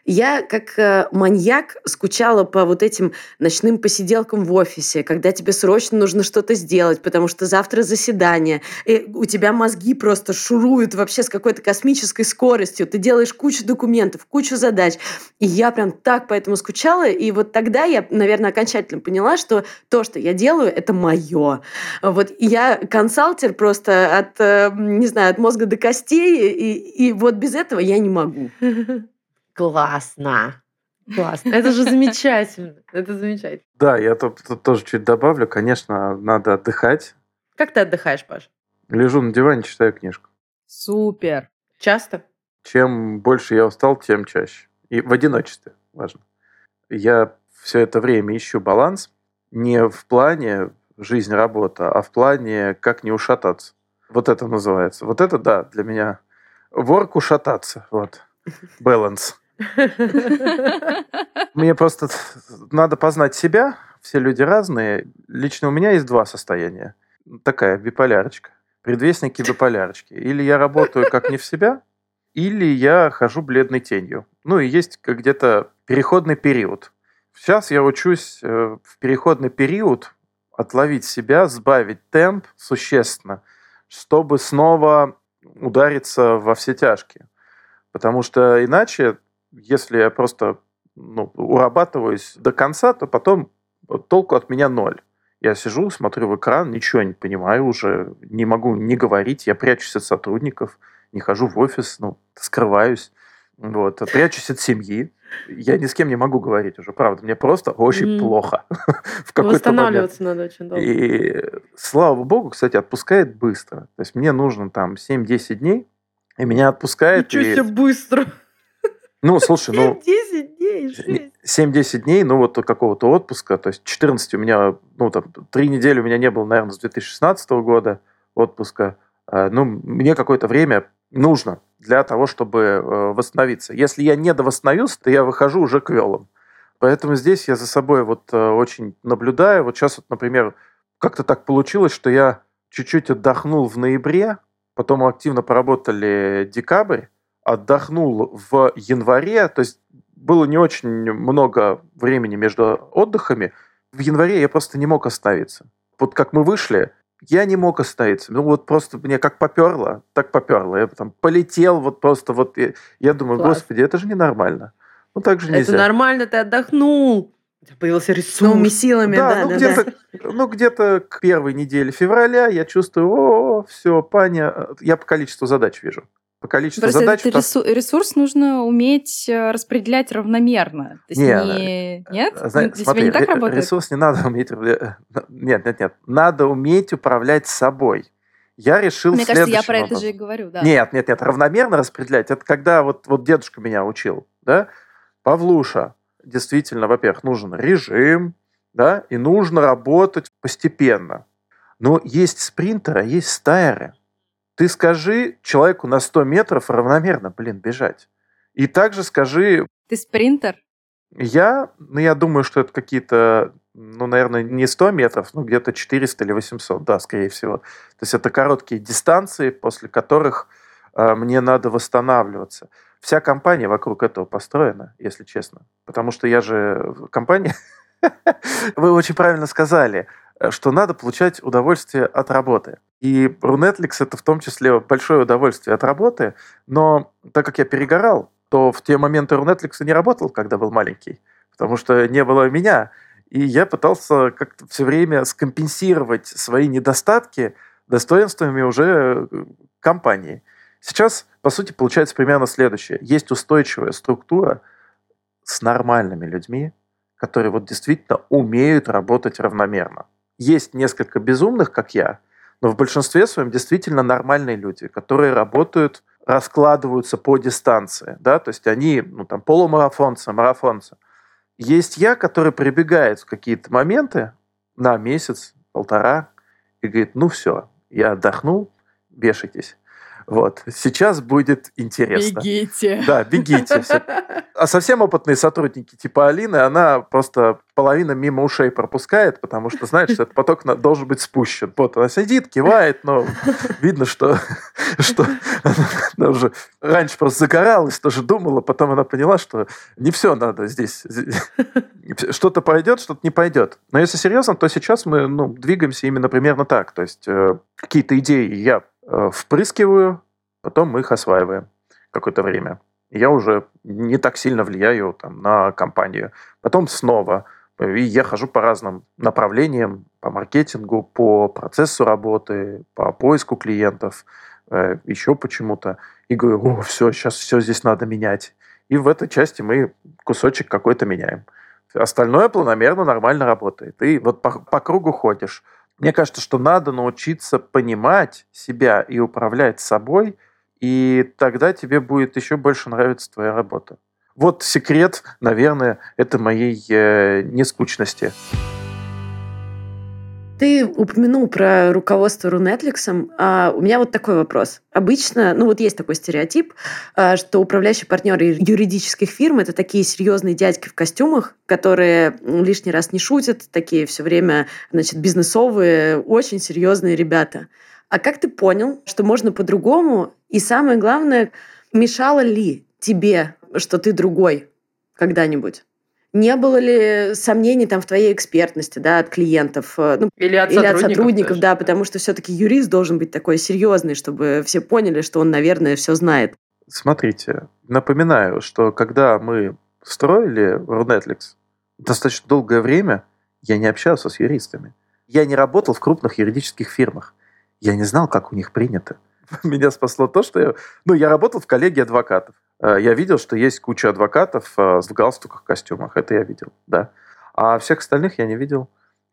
Я как э, маньяк скучала по вот этим ночным посиделкам в офисе, когда тебе срочно нужно что-то сделать, потому что завтра заседание, и у тебя мозги просто шуруют вообще с какой-то космической скоростью, ты делаешь кучу документов, кучу задач. И я прям так поэтому скучала, и вот тогда я, наверное, окончательно поняла, что то, что я делаю, это мое. Вот я консалтер просто от, э, не знаю, от мозга до костей, и, и вот без этого я не могу. Классно. Классно. Это же замечательно. Это замечательно. Да, я тут, тут тоже чуть добавлю. Конечно, надо отдыхать. Как ты отдыхаешь, Паш? Лежу на диване, читаю книжку. Супер. Часто? Чем больше я устал, тем чаще. И в одиночестве, важно. Я все это время ищу баланс не в плане жизнь-работа, а в плане как не ушататься. Вот это называется. Вот это, да, для меня work ушататься. Вот. Баланс. Мне просто надо познать себя. Все люди разные. Лично у меня есть два состояния. Такая биполярочка. Предвестники биполярочки. Или я работаю как не в себя, или я хожу бледной тенью. Ну и есть где-то переходный период. Сейчас я учусь э, в переходный период отловить себя, сбавить темп существенно, чтобы снова удариться во все тяжкие. Потому что иначе если я просто ну, урабатываюсь до конца, то потом толку от меня ноль. Я сижу, смотрю в экран, ничего не понимаю уже, не могу не говорить, я прячусь от сотрудников, не хожу в офис, ну, скрываюсь, вот, прячусь от семьи. Я ни с кем не могу говорить уже, правда, мне просто очень mm. плохо. в Восстанавливаться момент. надо очень долго. И слава богу, кстати, отпускает быстро. То есть мне нужно там 7-10 дней, и меня отпускает. Ничего и... себе быстро. Ну, слушай, ну... 10 дней, 7-10 дней, ну, вот какого-то отпуска. То есть 14 у меня, ну, там, 3 недели у меня не было, наверное, с 2016 года отпуска. А, ну, мне какое-то время нужно для того, чтобы э, восстановиться. Если я не довосстановился, то я выхожу уже квелом. Поэтому здесь я за собой вот э, очень наблюдаю. Вот сейчас, вот, например, как-то так получилось, что я чуть-чуть отдохнул в ноябре, потом активно поработали декабрь, отдохнул в январе, то есть было не очень много времени между отдыхами. В январе я просто не мог остановиться. Вот как мы вышли, я не мог остановиться. Ну вот просто мне как поперло, так поперло. Я там полетел вот просто вот. Я, я думаю, Класс. господи, это же ненормально. Ну так же нельзя. Это нормально, ты отдохнул. Появился ресурс. Новыми силами, да, да, ну, да, где-то, да. Ну, где-то к первой неделе февраля я чувствую, о, все, паня, я по количеству задач вижу по количеству Просто задач. Этот ресурс, ресурс нужно уметь э, распределять равномерно. То есть не, не... Нет? Знаешь, Для смотри, тебя не так работает? ресурс не надо уметь... Э, нет, нет, нет. Надо уметь управлять собой. Я решил Мне кажется, я про образом. это же и говорю, да. Нет, нет, нет. Равномерно распределять. Это когда вот, вот дедушка меня учил, да? Павлуша, действительно, во-первых, нужен режим, да, и нужно работать постепенно. Но есть спринтеры, а есть стайеры. Ты скажи человеку на 100 метров равномерно, блин, бежать. И также скажи... Ты спринтер? Я, ну, я думаю, что это какие-то, ну, наверное, не 100 метров, но где-то 400 или 800, да, скорее всего. То есть это короткие дистанции, после которых э, мне надо восстанавливаться. Вся компания вокруг этого построена, если честно. Потому что я же компания... Вы очень правильно сказали. Э, что надо получать удовольствие от работы. И Runetflix это в том числе большое удовольствие от работы, но так как я перегорал, то в те моменты Runetflix не работал, когда был маленький, потому что не было меня. И я пытался как-то все время скомпенсировать свои недостатки достоинствами уже э, компании. Сейчас, по сути, получается примерно следующее. Есть устойчивая структура с нормальными людьми, которые вот действительно умеют работать равномерно есть несколько безумных, как я, но в большинстве своем действительно нормальные люди, которые работают, раскладываются по дистанции, да, то есть они, ну, там, полумарафонцы, марафонцы. Есть я, который прибегает в какие-то моменты на месяц, полтора, и говорит, ну все, я отдохнул, вешайтесь. Вот. Сейчас будет интересно. Бегите. Да, бегите. А совсем опытные сотрудники типа Алины, она просто половина мимо ушей пропускает, потому что знает, что этот поток должен быть спущен. Вот она сидит, кивает, но видно, что, что она уже раньше просто загоралась, тоже думала, потом она поняла, что не все надо здесь. Что-то пойдет, что-то не пойдет. Но если серьезно, то сейчас мы ну, двигаемся именно примерно так. То есть э, какие-то идеи я впрыскиваю, потом мы их осваиваем какое-то время. Я уже не так сильно влияю там, на компанию. Потом снова. И я хожу по разным направлениям, по маркетингу, по процессу работы, по поиску клиентов, э, еще почему-то. И говорю, о, все, сейчас все здесь надо менять. И в этой части мы кусочек какой-то меняем. Остальное планомерно, нормально работает. И вот по, по кругу ходишь. Мне кажется, что надо научиться понимать себя и управлять собой, и тогда тебе будет еще больше нравиться твоя работа. Вот секрет, наверное, это моей э, нескучности. Ты упомянул про руководство Рунетликсом. А у меня вот такой вопрос. Обычно, ну вот есть такой стереотип, а, что управляющие партнеры юридических фирм это такие серьезные дядьки в костюмах, которые лишний раз не шутят, такие все время, значит, бизнесовые, очень серьезные ребята. А как ты понял, что можно по-другому? И самое главное, мешало ли тебе, что ты другой когда-нибудь? Не было ли сомнений там в твоей экспертности, да, от клиентов? Э, ну, или от или сотрудников, от сотрудников даже. да, потому что все-таки юрист должен быть такой серьезный, чтобы все поняли, что он, наверное, все знает. Смотрите, напоминаю, что когда мы строили Runetlex, достаточно долгое время я не общался с юристами. Я не работал в крупных юридических фирмах. Я не знал, как у них принято. Меня спасло то, что я... Ну, я работал в коллегии адвокатов. Э, Я видел, что есть куча адвокатов э, в галстуках, костюмах. Это я видел, да. А всех остальных я не видел.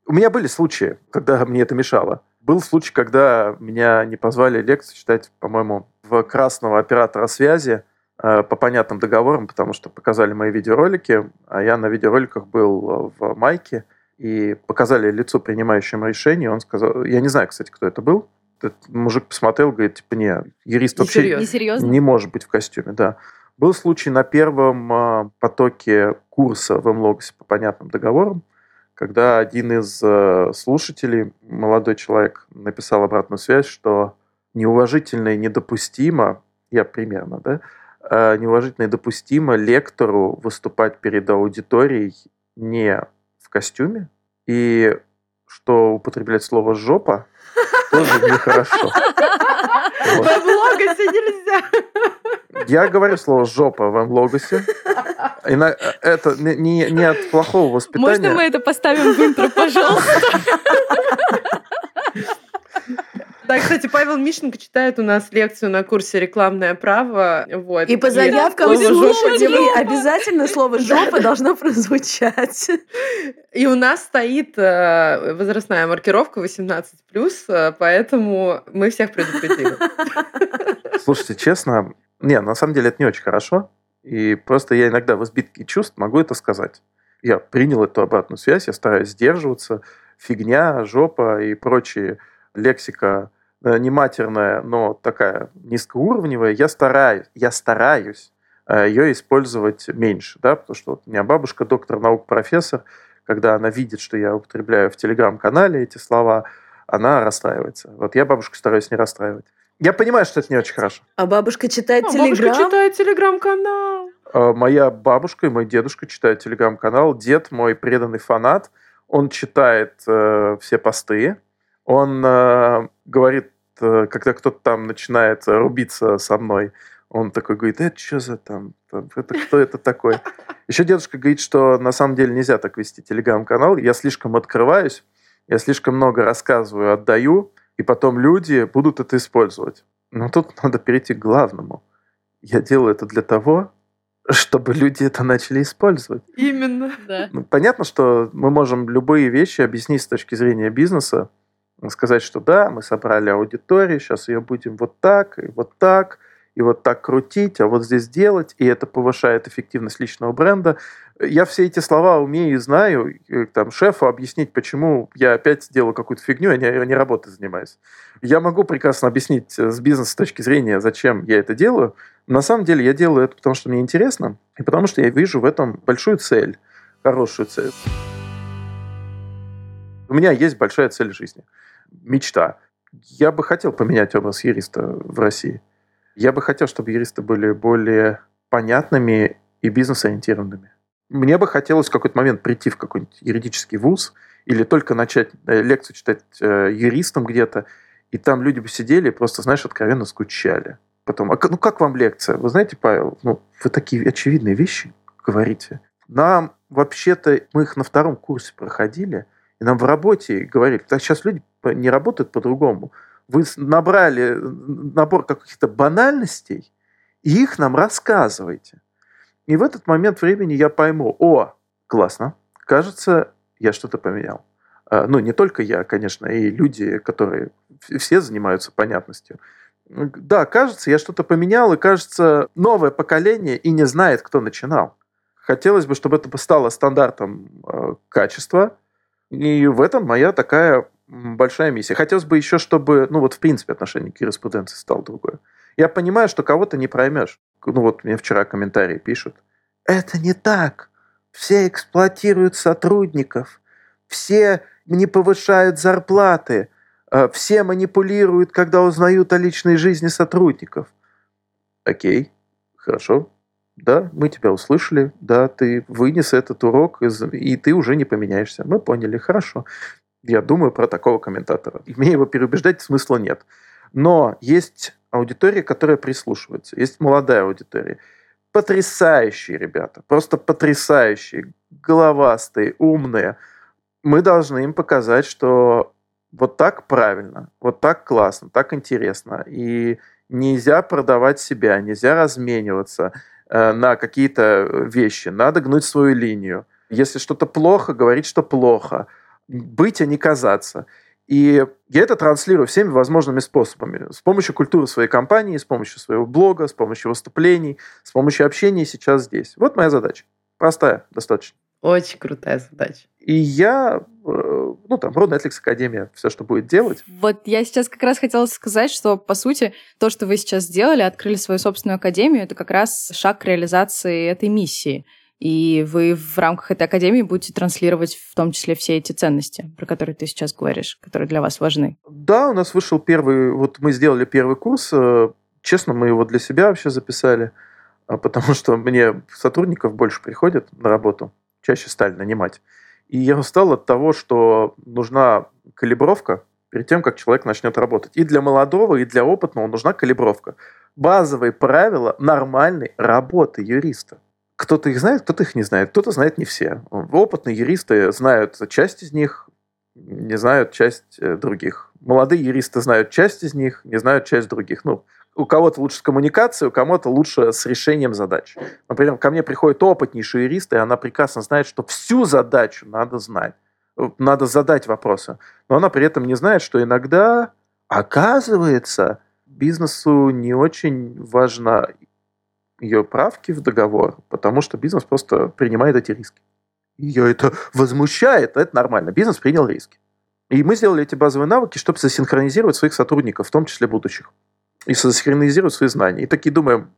У меня были случаи, когда мне это мешало. Был случай, когда меня не позвали лекцию читать, по-моему, в красного оператора связи э, по понятным договорам, потому что показали мои видеоролики, а я на видеороликах был в майке, и показали лицо принимающему решение. Он сказал, я не знаю, кстати, кто это был. Этот мужик посмотрел, говорит, типа, не, юрист вообще Несерьезно. Несерьезно? не может быть в костюме, да. Был случай на первом а, потоке курса в МЛОГСе по понятным договорам, когда один из э, слушателей, молодой человек, написал обратную связь, что неуважительно и недопустимо, я примерно, да, э, неуважительно и допустимо лектору выступать перед аудиторией не в костюме, и что употреблять слово «жопа» тоже нехорошо. Вот. В логосе нельзя. Я говорю слово «жопа» в логосе. Это не, не- не от плохого воспитания. Можно мы это поставим в интро, пожалуйста? Да, кстати, Павел Мищенко читает у нас лекцию на курсе «Рекламное право». Вот. И по заявкам слово «жопа» слушателей обязательно слово «жопа» должно прозвучать. И у нас стоит э, возрастная маркировка 18+, э, поэтому мы всех предупредили. Слушайте, честно, не, на самом деле это не очень хорошо. И просто я иногда в избитке чувств могу это сказать. Я принял эту обратную связь, я стараюсь сдерживаться. Фигня, жопа и прочие лексика не матерная, но такая низкоуровневая. Я стараюсь, я стараюсь э, ее использовать меньше, да, потому что вот у меня бабушка доктор наук, профессор, когда она видит, что я употребляю в телеграм-канале эти слова, она расстраивается. Вот я бабушку стараюсь не расстраивать. Я понимаю, что это не очень хорошо. А бабушка читает А, Бабушка телеграм. читает телеграм-канал. Э, Моя бабушка и мой дедушка читают телеграм-канал. Дед мой преданный фанат. Он читает э, все посты. Он э, говорит, э, когда кто-то там начинает рубиться со мной, он такой говорит, это что за там, там, это кто это такой? Еще дедушка говорит, что на самом деле нельзя так вести телеграм-канал. Я слишком открываюсь, я слишком много рассказываю, отдаю, и потом люди будут это использовать. Но тут надо перейти к главному. Я делаю это для того, чтобы люди это начали использовать. Именно. Да. Ну, понятно, что мы можем любые вещи объяснить с точки зрения бизнеса, сказать, что да, мы собрали аудиторию, сейчас ее будем вот так, и вот так, и вот так крутить, а вот здесь делать, и это повышает эффективность личного бренда. Я все эти слова умею и знаю, и, там, шефу объяснить, почему я опять делаю какую-то фигню, а не, не работой занимаюсь. Я могу прекрасно объяснить э, с бизнеса точки зрения, зачем я это делаю. На самом деле я делаю это, потому что мне интересно, и потому что я вижу в этом большую цель, хорошую цель. У меня есть большая цель жизни, мечта. Я бы хотел поменять образ юриста в России. Я бы хотел, чтобы юристы были более понятными и бизнес-ориентированными. Мне бы хотелось в какой-то момент прийти в какой-нибудь юридический вуз или только начать э, лекцию читать э, юристам где-то, и там люди бы сидели и просто, знаешь, откровенно скучали. Потом, а, ну как вам лекция? Вы знаете, Павел, ну, вы такие очевидные вещи говорите. Нам вообще-то, мы их на втором курсе проходили, и нам в работе говорили, так сейчас люди не работают по-другому. Вы набрали набор каких-то банальностей, и их нам рассказываете. И в этот момент времени я пойму, о, классно, кажется, я что-то поменял. А, ну, не только я, конечно, и люди, которые все занимаются понятностью. Да, кажется, я что-то поменял, и кажется, новое поколение и не знает, кто начинал. Хотелось бы, чтобы это стало стандартом э, качества, и в этом моя такая большая миссия. Хотелось бы еще, чтобы, ну вот в принципе отношение к юриспруденции стало другое. Я понимаю, что кого-то не проймешь. Ну вот мне вчера комментарии пишут. Это не так. Все эксплуатируют сотрудников. Все не повышают зарплаты. Э, все манипулируют, когда узнают о личной жизни сотрудников. Окей, хорошо. Да, мы тебя услышали, да, ты вынес этот урок, из, и ты уже не поменяешься. Мы поняли, хорошо. Я думаю про такого комментатора. Мне его переубеждать смысла нет. Но есть аудитория, которая прислушивается. Есть молодая аудитория. Потрясающие ребята, просто потрясающие, головастые, умные. Мы должны им показать, что вот так правильно, вот так классно, так интересно. И нельзя продавать себя, нельзя размениваться на какие-то вещи. Надо гнуть свою линию. Если что-то плохо, говорить, что плохо. Быть, а не казаться. И я это транслирую всеми возможными способами. С помощью культуры своей компании, с помощью своего блога, с помощью выступлений, с помощью общения сейчас здесь. Вот моя задача. Простая достаточно. Очень крутая задача. И я, э, ну там, Pro Netflix Академия, все, что будет делать. Вот я сейчас как раз хотела сказать, что, по сути, то, что вы сейчас сделали, открыли свою собственную академию, это как раз шаг к реализации этой миссии. И вы в рамках этой академии будете транслировать в том числе все эти ценности, про которые ты сейчас говоришь, которые для вас важны. Да, у нас вышел первый, вот мы сделали первый курс, э, честно, мы его для себя вообще записали, а, потому что мне сотрудников больше приходит на работу чаще стали нанимать. И я устал от того, что нужна калибровка перед тем, как человек начнет работать. И для молодого, и для опытного нужна калибровка. Базовые правила нормальной работы юриста. Кто-то их знает, кто-то их не знает, кто-то знает не все. Опытные юристы знают часть из них, не знают часть э, других. Молодые юристы знают часть из них, не знают часть других. Ну, у кого-то лучше с коммуникацией, у кого-то лучше с решением задач. Например, ко мне приходит опытнейший юрист, и она прекрасно знает, что всю задачу надо знать. Надо задать вопросы. Но она при этом не знает, что иногда, оказывается, бизнесу не очень важна ее правки в договор, потому что бизнес просто принимает эти риски. Ее это возмущает, это нормально. Бизнес принял риски. И мы сделали эти базовые навыки, чтобы засинхронизировать своих сотрудников, в том числе будущих и синхронизировать свои знания. И такие думаем,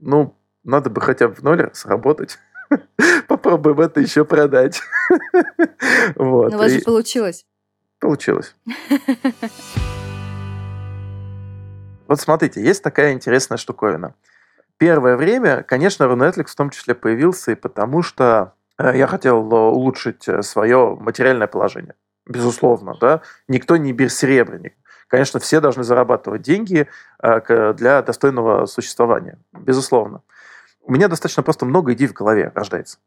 ну, надо бы хотя бы в ноль сработать. Попробуем это еще продать. вот. Ну, у вас же получилось. Получилось. вот смотрите, есть такая интересная штуковина. Первое время, конечно, Runetflix в том числе появился и потому, что э, я хотел улучшить э, свое материальное положение. Безусловно, да. Никто не бессеребренник. Конечно, все должны зарабатывать деньги э, для достойного существования, безусловно. У меня достаточно просто много идей в голове рождается.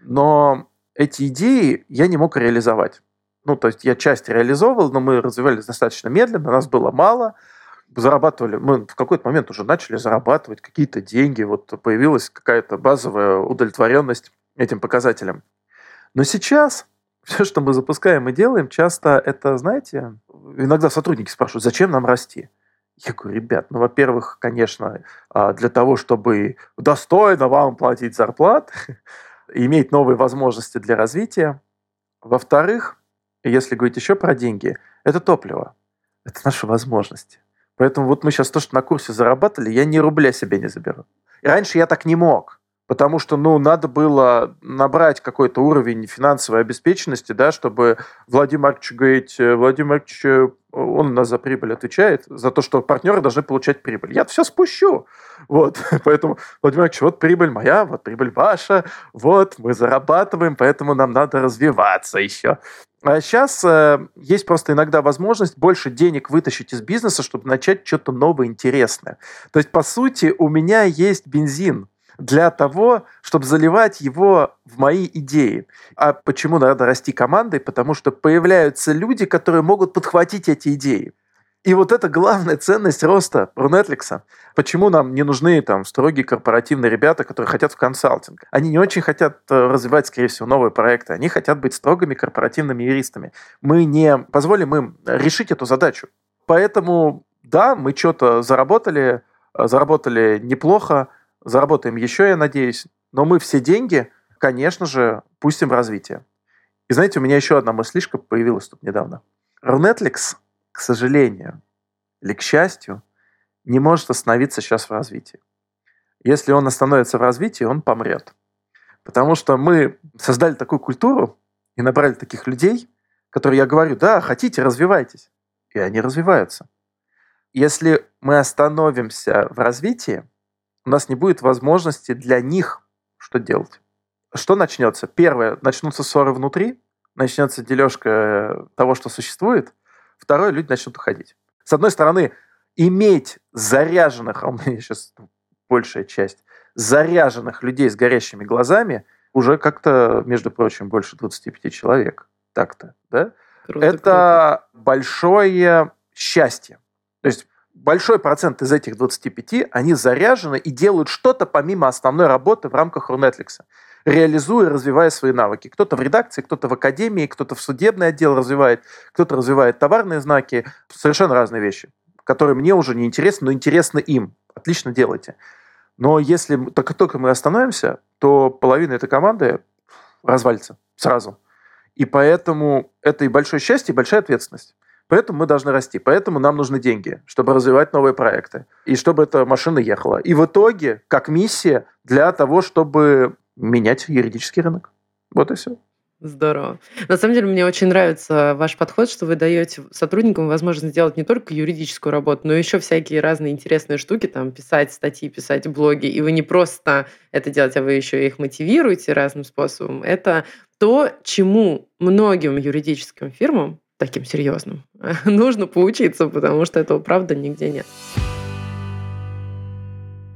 Но эти идеи я не мог реализовать. Ну, то есть я часть реализовывал, но мы развивались достаточно медленно, нас было мало, зарабатывали, мы в какой-то момент уже начали зарабатывать какие-то деньги, вот появилась какая-то базовая удовлетворенность этим показателем. Но сейчас все, что мы запускаем и делаем, часто это, знаете, иногда сотрудники спрашивают, зачем нам расти? Я говорю, ребят, ну, во-первых, конечно, а, для того, чтобы достойно вам платить зарплат, иметь новые возможности для развития. Во-вторых, если говорить еще про деньги, это топливо, это наши возможности. Поэтому вот мы сейчас то, что на курсе зарабатывали, я ни рубля себе не заберу. И раньше я так не мог потому что, ну, надо было набрать какой-то уровень финансовой обеспеченности, да, чтобы Владимир Маркович говорить, э, Владимир Маркович, э, он у нас за прибыль отвечает, за то, что партнеры должны получать прибыль. Я все спущу. Вот. Поэтому, Владимир Маркович, вот прибыль моя, вот прибыль ваша, вот, мы зарабатываем, поэтому нам надо развиваться еще. А сейчас э, есть просто иногда возможность больше денег вытащить из бизнеса, чтобы начать что-то новое, интересное. То есть, по сути, у меня есть бензин для того, чтобы заливать его в мои идеи. А почему надо расти командой? Потому что появляются люди, которые могут подхватить эти идеи. И вот это главная ценность роста Рунетликса. Почему нам не нужны там строгие корпоративные ребята, которые хотят в консалтинг? Они не очень хотят э, развивать, скорее всего, новые проекты. Они хотят быть строгими корпоративными юристами. Мы не позволим им решить эту задачу. Поэтому, да, мы что-то заработали, э, заработали неплохо, заработаем еще, я надеюсь. Но мы все деньги, конечно же, пустим в развитие. И знаете, у меня еще одна мыслишка появилась тут недавно. Runetlix к сожалению или к счастью, не может остановиться сейчас в развитии. Если он остановится в развитии, он помрет. Потому что мы создали такую культуру и набрали таких людей, которые я говорю, да, хотите, развивайтесь. И они развиваются. Если мы остановимся в развитии, у нас не будет возможности для них что делать. Что начнется? Первое, начнутся ссоры внутри, начнется дележка того, что существует – Второе, люди начнут уходить. С одной стороны, иметь заряженных, а у меня сейчас большая часть, заряженных людей с горящими глазами уже как-то, между прочим, больше 25 человек. Так-то, да? Круто, Это круто. большое счастье. То есть большой процент из этих 25, они заряжены и делают что-то помимо основной работы в рамках Рунетликса реализуя, развивая свои навыки. Кто-то в редакции, кто-то в академии, кто-то в судебный отдел развивает, кто-то развивает товарные знаки. Совершенно разные вещи, которые мне уже не интересны, но интересны им. Отлично делайте. Но если только, только мы остановимся, то половина этой команды развалится сразу. И поэтому это и большое счастье, и большая ответственность. Поэтому мы должны расти. Поэтому нам нужны деньги, чтобы развивать новые проекты. И чтобы эта машина ехала. И в итоге, как миссия, для того, чтобы менять юридический рынок. Вот и все. Здорово. На самом деле, мне очень нравится ваш подход, что вы даете сотрудникам возможность сделать не только юридическую работу, но еще всякие разные интересные штуки, там, писать статьи, писать блоги. И вы не просто это делаете, а вы еще их мотивируете разным способом. Это то, чему многим юридическим фирмам, таким серьезным, нужно поучиться, потому что этого, правда, нигде нет.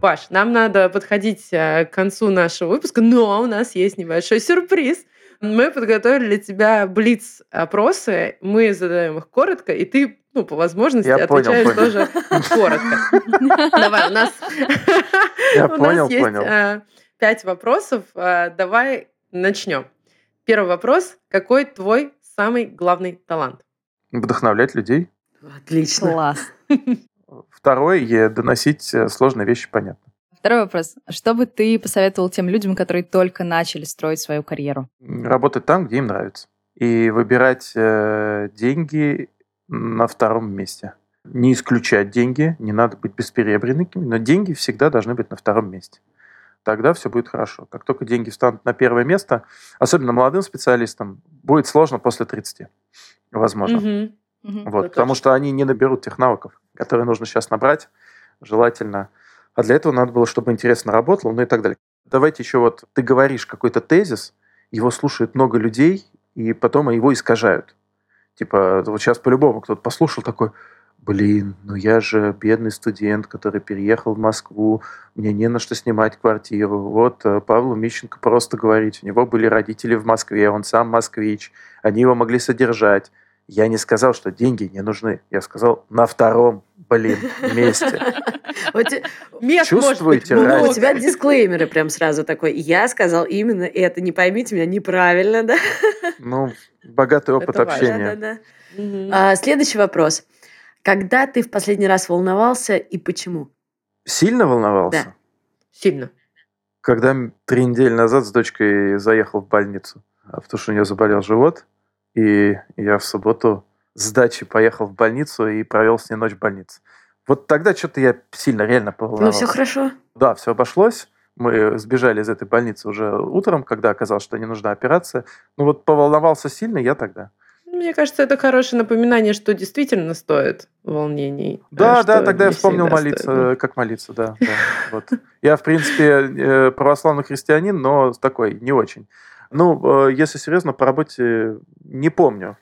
Паш, нам надо подходить э, к концу нашего выпуска, но у нас есть небольшой сюрприз. Мы подготовили для тебя блиц-опросы, мы задаем их коротко, и ты, ну, по возможности, Я отвечаешь понял, тоже коротко. Давай, у нас Я понял, понял. Э, пять вопросов. Э, давай начнем. Первый вопрос. Какой твой самый главный талант? Вдохновлять людей. Отлично. Класс. Второе – доносить э, сложные вещи понятно. Второй вопрос. Что бы ты посоветовал тем людям, которые только начали строить свою карьеру? Работать там, где им нравится. И выбирать э, деньги на втором месте. Не исключать деньги, не надо быть бесперебренными, но деньги всегда должны быть на втором месте. Тогда все будет хорошо. Как только деньги встанут на первое место, особенно молодым специалистам, будет сложно после 30. Возможно. Угу. Угу, вот, потому что они не наберут тех навыков, которые нужно сейчас набрать, желательно. А для этого надо было, чтобы интересно работало, ну и так далее. Давайте еще вот ты говоришь какой-то тезис, его слушает много людей, и потом его искажают. Типа, вот сейчас по-любому кто-то послушал такой, блин, ну я же бедный студент, который переехал в Москву, мне не на что снимать квартиру. Вот э, Павлу Мищенко просто говорить, у него были родители в Москве, он сам москвич, они его могли содержать. Я не сказал, что деньги не нужны. Я сказал на втором, блин, месте. Чувствуете У тебя дисклеймеры прям сразу такой. Я сказал именно это. Не поймите меня неправильно, да? Ну, богатый опыт общения. А, следующий вопрос. Когда ты в последний раз волновался и почему? Сильно волновался? Да. Сильно. Когда три недели назад с дочкой заехал в больницу, а потому что у нее заболел живот, и я в субботу с дачи поехал в больницу и провел с ней ночь в больнице. Вот тогда что-то я сильно реально поволновался. Ну, все хорошо. Да, все обошлось. Мы сбежали из этой больницы уже утром, когда оказалось, что не нужна операция. Ну вот поволновался сильно я тогда. Мне кажется, это хорошее напоминание, что действительно стоит волнений. Да, да, тогда я вспомнил молиться, стоит. как молиться, да. да вот. Я, в принципе, э, православный христианин, но такой, не очень. Ну, э, если серьезно, по работе не помню.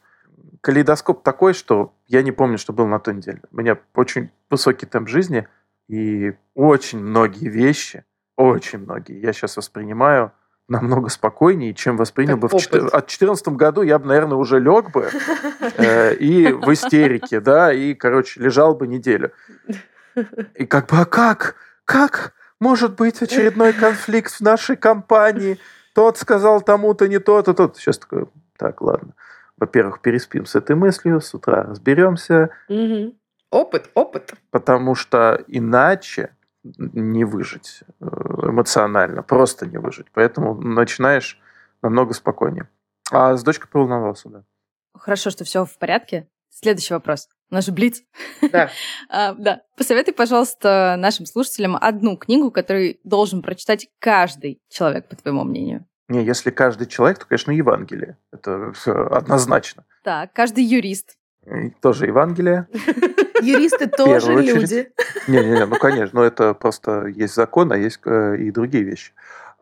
Калейдоскоп такой, что я не помню, что было на той неделе. У меня очень высокий темп жизни, и очень многие вещи, очень многие, я сейчас воспринимаю намного спокойнее, чем воспринял Как бы в четы- опыт. от 2014 году я бы, наверное, уже лег бы э, и в истерике, да, и, короче, лежал бы неделю. И как бы, а как? Как может быть очередной конфликт в нашей компании? Тот сказал тому-то, не тот, а тот. Сейчас такой, так, ладно. Во-первых, переспим с этой мыслью, с утра разберемся, Мгм. Опыт, опыт. потому что иначе не выжить э, эмоционально, просто не выжить. Поэтому начинаешь намного спокойнее. А с дочкой поволновался, да. Хорошо, что все в порядке. Следующий вопрос. У нас же Блиц. Да. А, да. Посоветуй, пожалуйста, нашим слушателям одну книгу, которую должен прочитать каждый человек, по твоему мнению. Не, если каждый человек, то, конечно, Евангелие. Это однозначно. Так, каждый юрист. Тоже Евангелие. Юристы тоже люди. Не-не-не, ну, конечно, но это просто есть закон, а есть э, и другие вещи.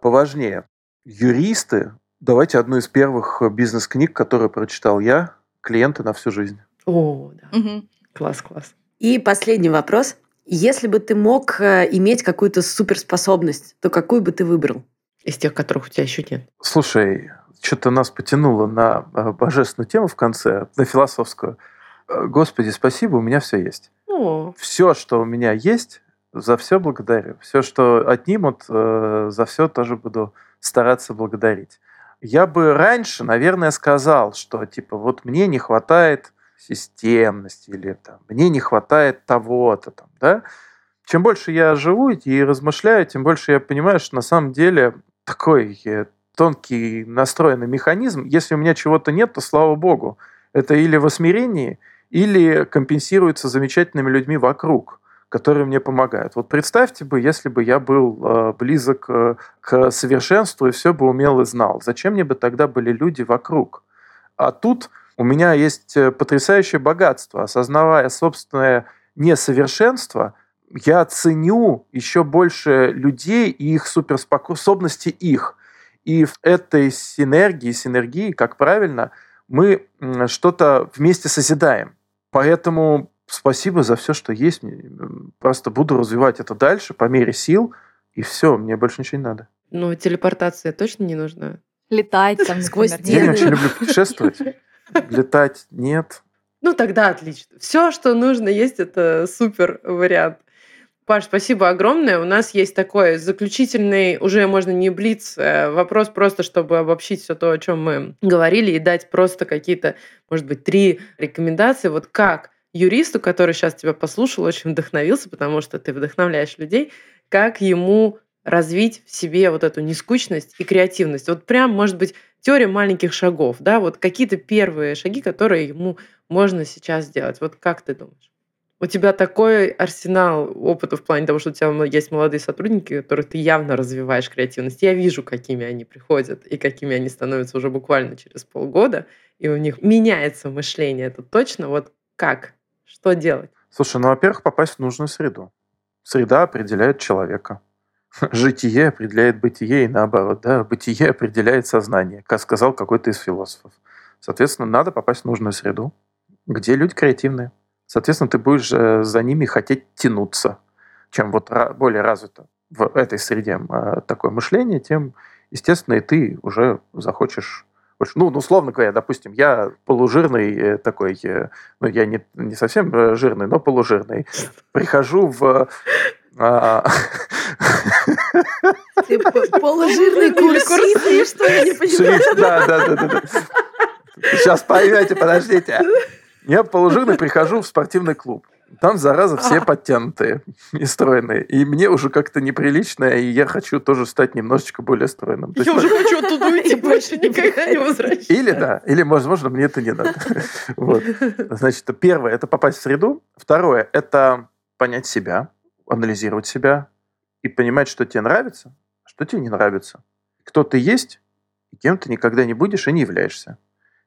Поважнее. Юристы, давайте одну из первых э, бизнес-книг, которую прочитал я, «Клиенты на всю жизнь». О, да. Класс, класс. И последний вопрос. Если бы ты мог э, иметь какую-то суперспособность, то какую бы ты выбрал? Из тех, которых у тебя еще нет. Слушай, что-то нас потянуло на божественную тему в конце, на философскую. Господи, спасибо, у меня все есть. О, Все, что у меня есть, за все благодарю. Все, что отнимут, э, за все тоже буду стараться благодарить. Я бы раньше, наверное, сказал, что типа вот мне не хватает системности или там, мне не хватает того-то там, да. Чем больше я живу и размышляю, тем больше я понимаю, что на самом деле такой э, тонкий настроенный механизм. Если у меня чего-то нет, то слава богу. Это или в осмирении, или компенсируется замечательными людьми вокруг, которые мне помогают. Вот представьте бы, если бы я был э, близок э, к совершенству и все бы умел и знал. Зачем мне бы тогда были люди вокруг? А тут у меня есть э, потрясающее богатство. Осознавая собственное несовершенство, я ценю еще больше людей и их суперспособности их. И в этой синергии, синергии, как правильно, мы что-то вместе созидаем. Поэтому спасибо за все, что есть. Просто буду развивать это дальше по мере сил, и все, мне больше ничего не надо. ну телепортация точно не нужна. Летать там, Сквозь например, Я не очень люблю путешествовать. Летать нет. Ну тогда отлично. Все, что нужно есть, это супер вариант. Паш, спасибо огромное. У нас есть такой заключительный, уже можно не блиц, э, вопрос просто, чтобы обобщить все то, о чем мы говорили, и дать просто какие-то, может быть, три рекомендации. Вот как юристу, который сейчас тебя послушал, очень вдохновился, потому что ты вдохновляешь людей, как ему развить в себе вот эту нескучность и креативность. Вот прям, может быть, теория маленьких шагов, да, вот какие-то первые шаги, которые ему можно сейчас сделать. Вот как ты думаешь? У тебя такой арсенал опыта в плане того, что у тебя есть молодые сотрудники, которых ты явно развиваешь креативность. Я вижу, какими они приходят и какими они становятся уже буквально через полгода, и у них меняется мышление. Это точно. Вот как? Что делать? Слушай, ну, во-первых, попасть в нужную среду. Среда определяет человека. Житие определяет бытие и наоборот. Да? Бытие определяет сознание, как сказал какой-то из философов. Соответственно, надо попасть в нужную среду, где люди креативные. Соответственно, ты будешь э, за ними хотеть тянуться. Чем вот более развито в этой среде э, такое мышление, тем, естественно, и ты уже захочешь. Ну, ну, условно говоря, допустим, я полужирный э, такой, ну, я не, не совсем жирный, но полужирный. Прихожу в... а, Ты п- полужирный курсист, что я не понимаю? Шрифт, да, да, да, да, да. Сейчас поймете, подождите. Я полужирный прихожу в спортивный клуб. Там, зараза, все подтянутые и стройные. И мне уже как-то неприлично, и я хочу тоже стать немножечко более стройным. Я уже хочу оттуда уйти, больше никогда не возвращаться. Или да, или, возможно, мне это не надо. Вот. Значит, первое – это попасть в среду. Второе – это понять себя, анализировать себя и понимать, что тебе нравится, а что тебе не нравится. Кто ты есть, и кем ты никогда не будешь и не являешься.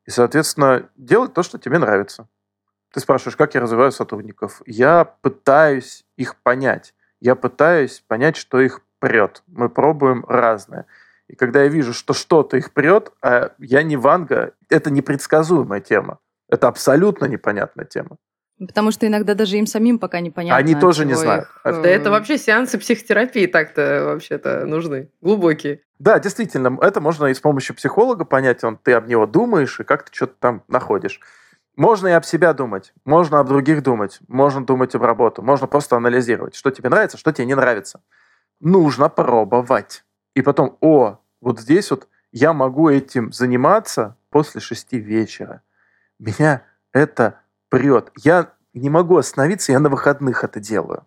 И, соответственно, делать то, что тебе нравится. Ты спрашиваешь, как я развиваю сотрудников. Я пытаюсь их понять. Я пытаюсь понять, что их прет. Мы пробуем разное. И когда я вижу, что что-то их прет, а я не Ванга, это непредсказуемая тема. Это абсолютно непонятная тема. Потому что иногда даже им самим пока непонятно. Они тоже не знают. Их... Да это вообще сеансы психотерапии так-то вообще-то нужны, глубокие. Да, действительно, это можно и с помощью психолога понять, он, ты об него думаешь и как ты что-то там находишь. Можно и об себя думать, можно об других думать, можно думать об работу, можно просто анализировать, что тебе нравится, что тебе не нравится. Нужно пробовать. И потом, о, вот здесь вот я могу этим заниматься после шести вечера. Меня это прет. Я не могу остановиться, я на выходных это делаю.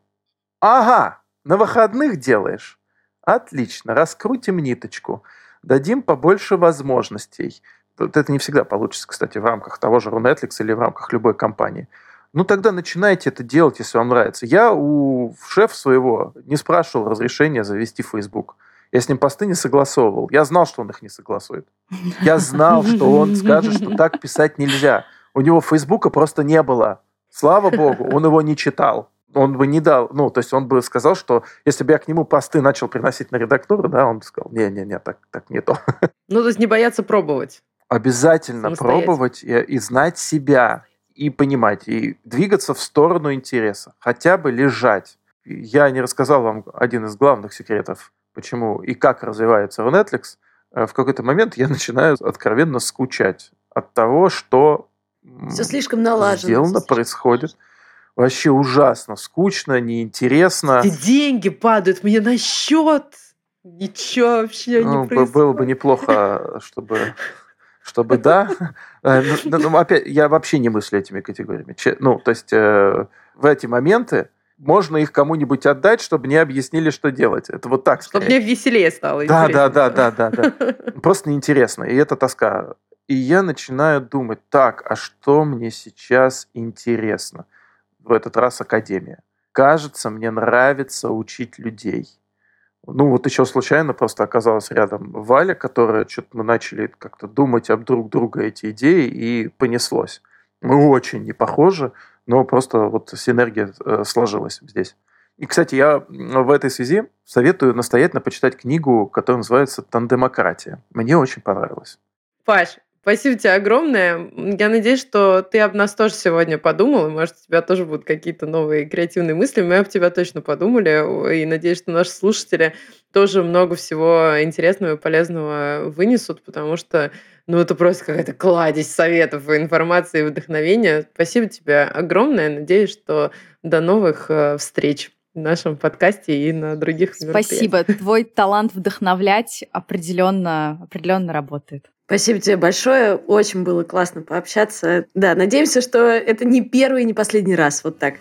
Ага, на выходных делаешь? Отлично, раскрутим ниточку, дадим побольше возможностей. Вот это не всегда получится, кстати, в рамках того же Netflix или в рамках любой компании. Ну тогда начинайте это делать, если вам нравится. Я у шефа своего не спрашивал разрешения завести Facebook. Я с ним посты не согласовывал. Я знал, что он их не согласует. Я знал, что он скажет, что так писать нельзя. У него Фейсбука просто не было. Слава богу, он его не читал. Он бы не дал, ну, то есть он бы сказал, что если бы я к нему посты начал приносить на редактуру, да, он бы сказал, не-не-не, так, так не то. Ну, то есть не бояться пробовать. Обязательно пробовать и, и знать себя, и понимать, и двигаться в сторону интереса, хотя бы лежать. Я не рассказал вам один из главных секретов, почему и как развивается Netflix. Э, в какой-то момент я начинаю откровенно скучать от того, что все слишком налажено. Сделано, происходит. Вообще ужасно, скучно, неинтересно. И деньги падают мне на счет. Ничего вообще ну, не происходит. Было бы неплохо, чтобы чтобы да. Э, но, но, но опять, я вообще не мыслю этими категориями. Ну, то есть э, в эти моменты можно их кому-нибудь отдать, чтобы не объяснили, что делать. Это вот так. Чтобы мне веселее стало. Да, да, да, да, да, да. Просто неинтересно. И это тоска. И я начинаю думать, так, а что мне сейчас интересно? В этот раз академия. Кажется, мне нравится учить людей. Ну, вот еще случайно просто оказалась рядом Валя, которая что-то мы начали как-то думать об друг друга эти идеи, и понеслось. Мы очень не похожи, но просто вот синергия э, сложилась здесь. И, кстати, я в этой связи советую настоятельно почитать книгу, которая называется «Тандемократия». Мне очень понравилось. Паш, Спасибо тебе огромное. Я надеюсь, что ты об нас тоже сегодня подумал, и, может, у тебя тоже будут какие-то новые креативные мысли. Мы об тебя точно подумали, и надеюсь, что наши слушатели тоже много всего интересного и полезного вынесут, потому что ну, это просто какая-то кладезь советов, информации и вдохновения. Спасибо тебе огромное. Надеюсь, что до новых э, встреч в нашем подкасте и на других Спасибо. Твой талант вдохновлять определенно, определенно работает. Спасибо тебе большое. Очень было классно пообщаться. Да, надеемся, что это не первый и не последний раз. Вот так.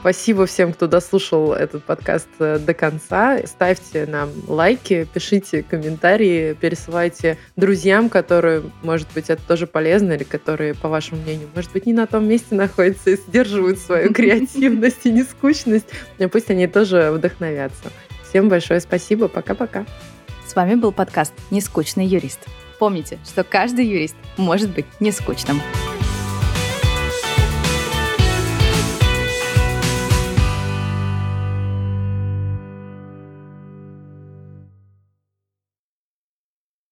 Спасибо всем, кто дослушал этот подкаст э, до конца. Ставьте нам лайки, пишите комментарии, пересылайте друзьям, которые, может быть, это тоже полезно, или которые, по вашему мнению, может быть, не на том месте находятся и сдерживают свою креативность и нескучность. Пусть они тоже вдохновятся. Всем большое спасибо. Пока-пока. С вами был подкаст «Нескучный юрист». Помните, что каждый юрист может быть нескучным. скучным.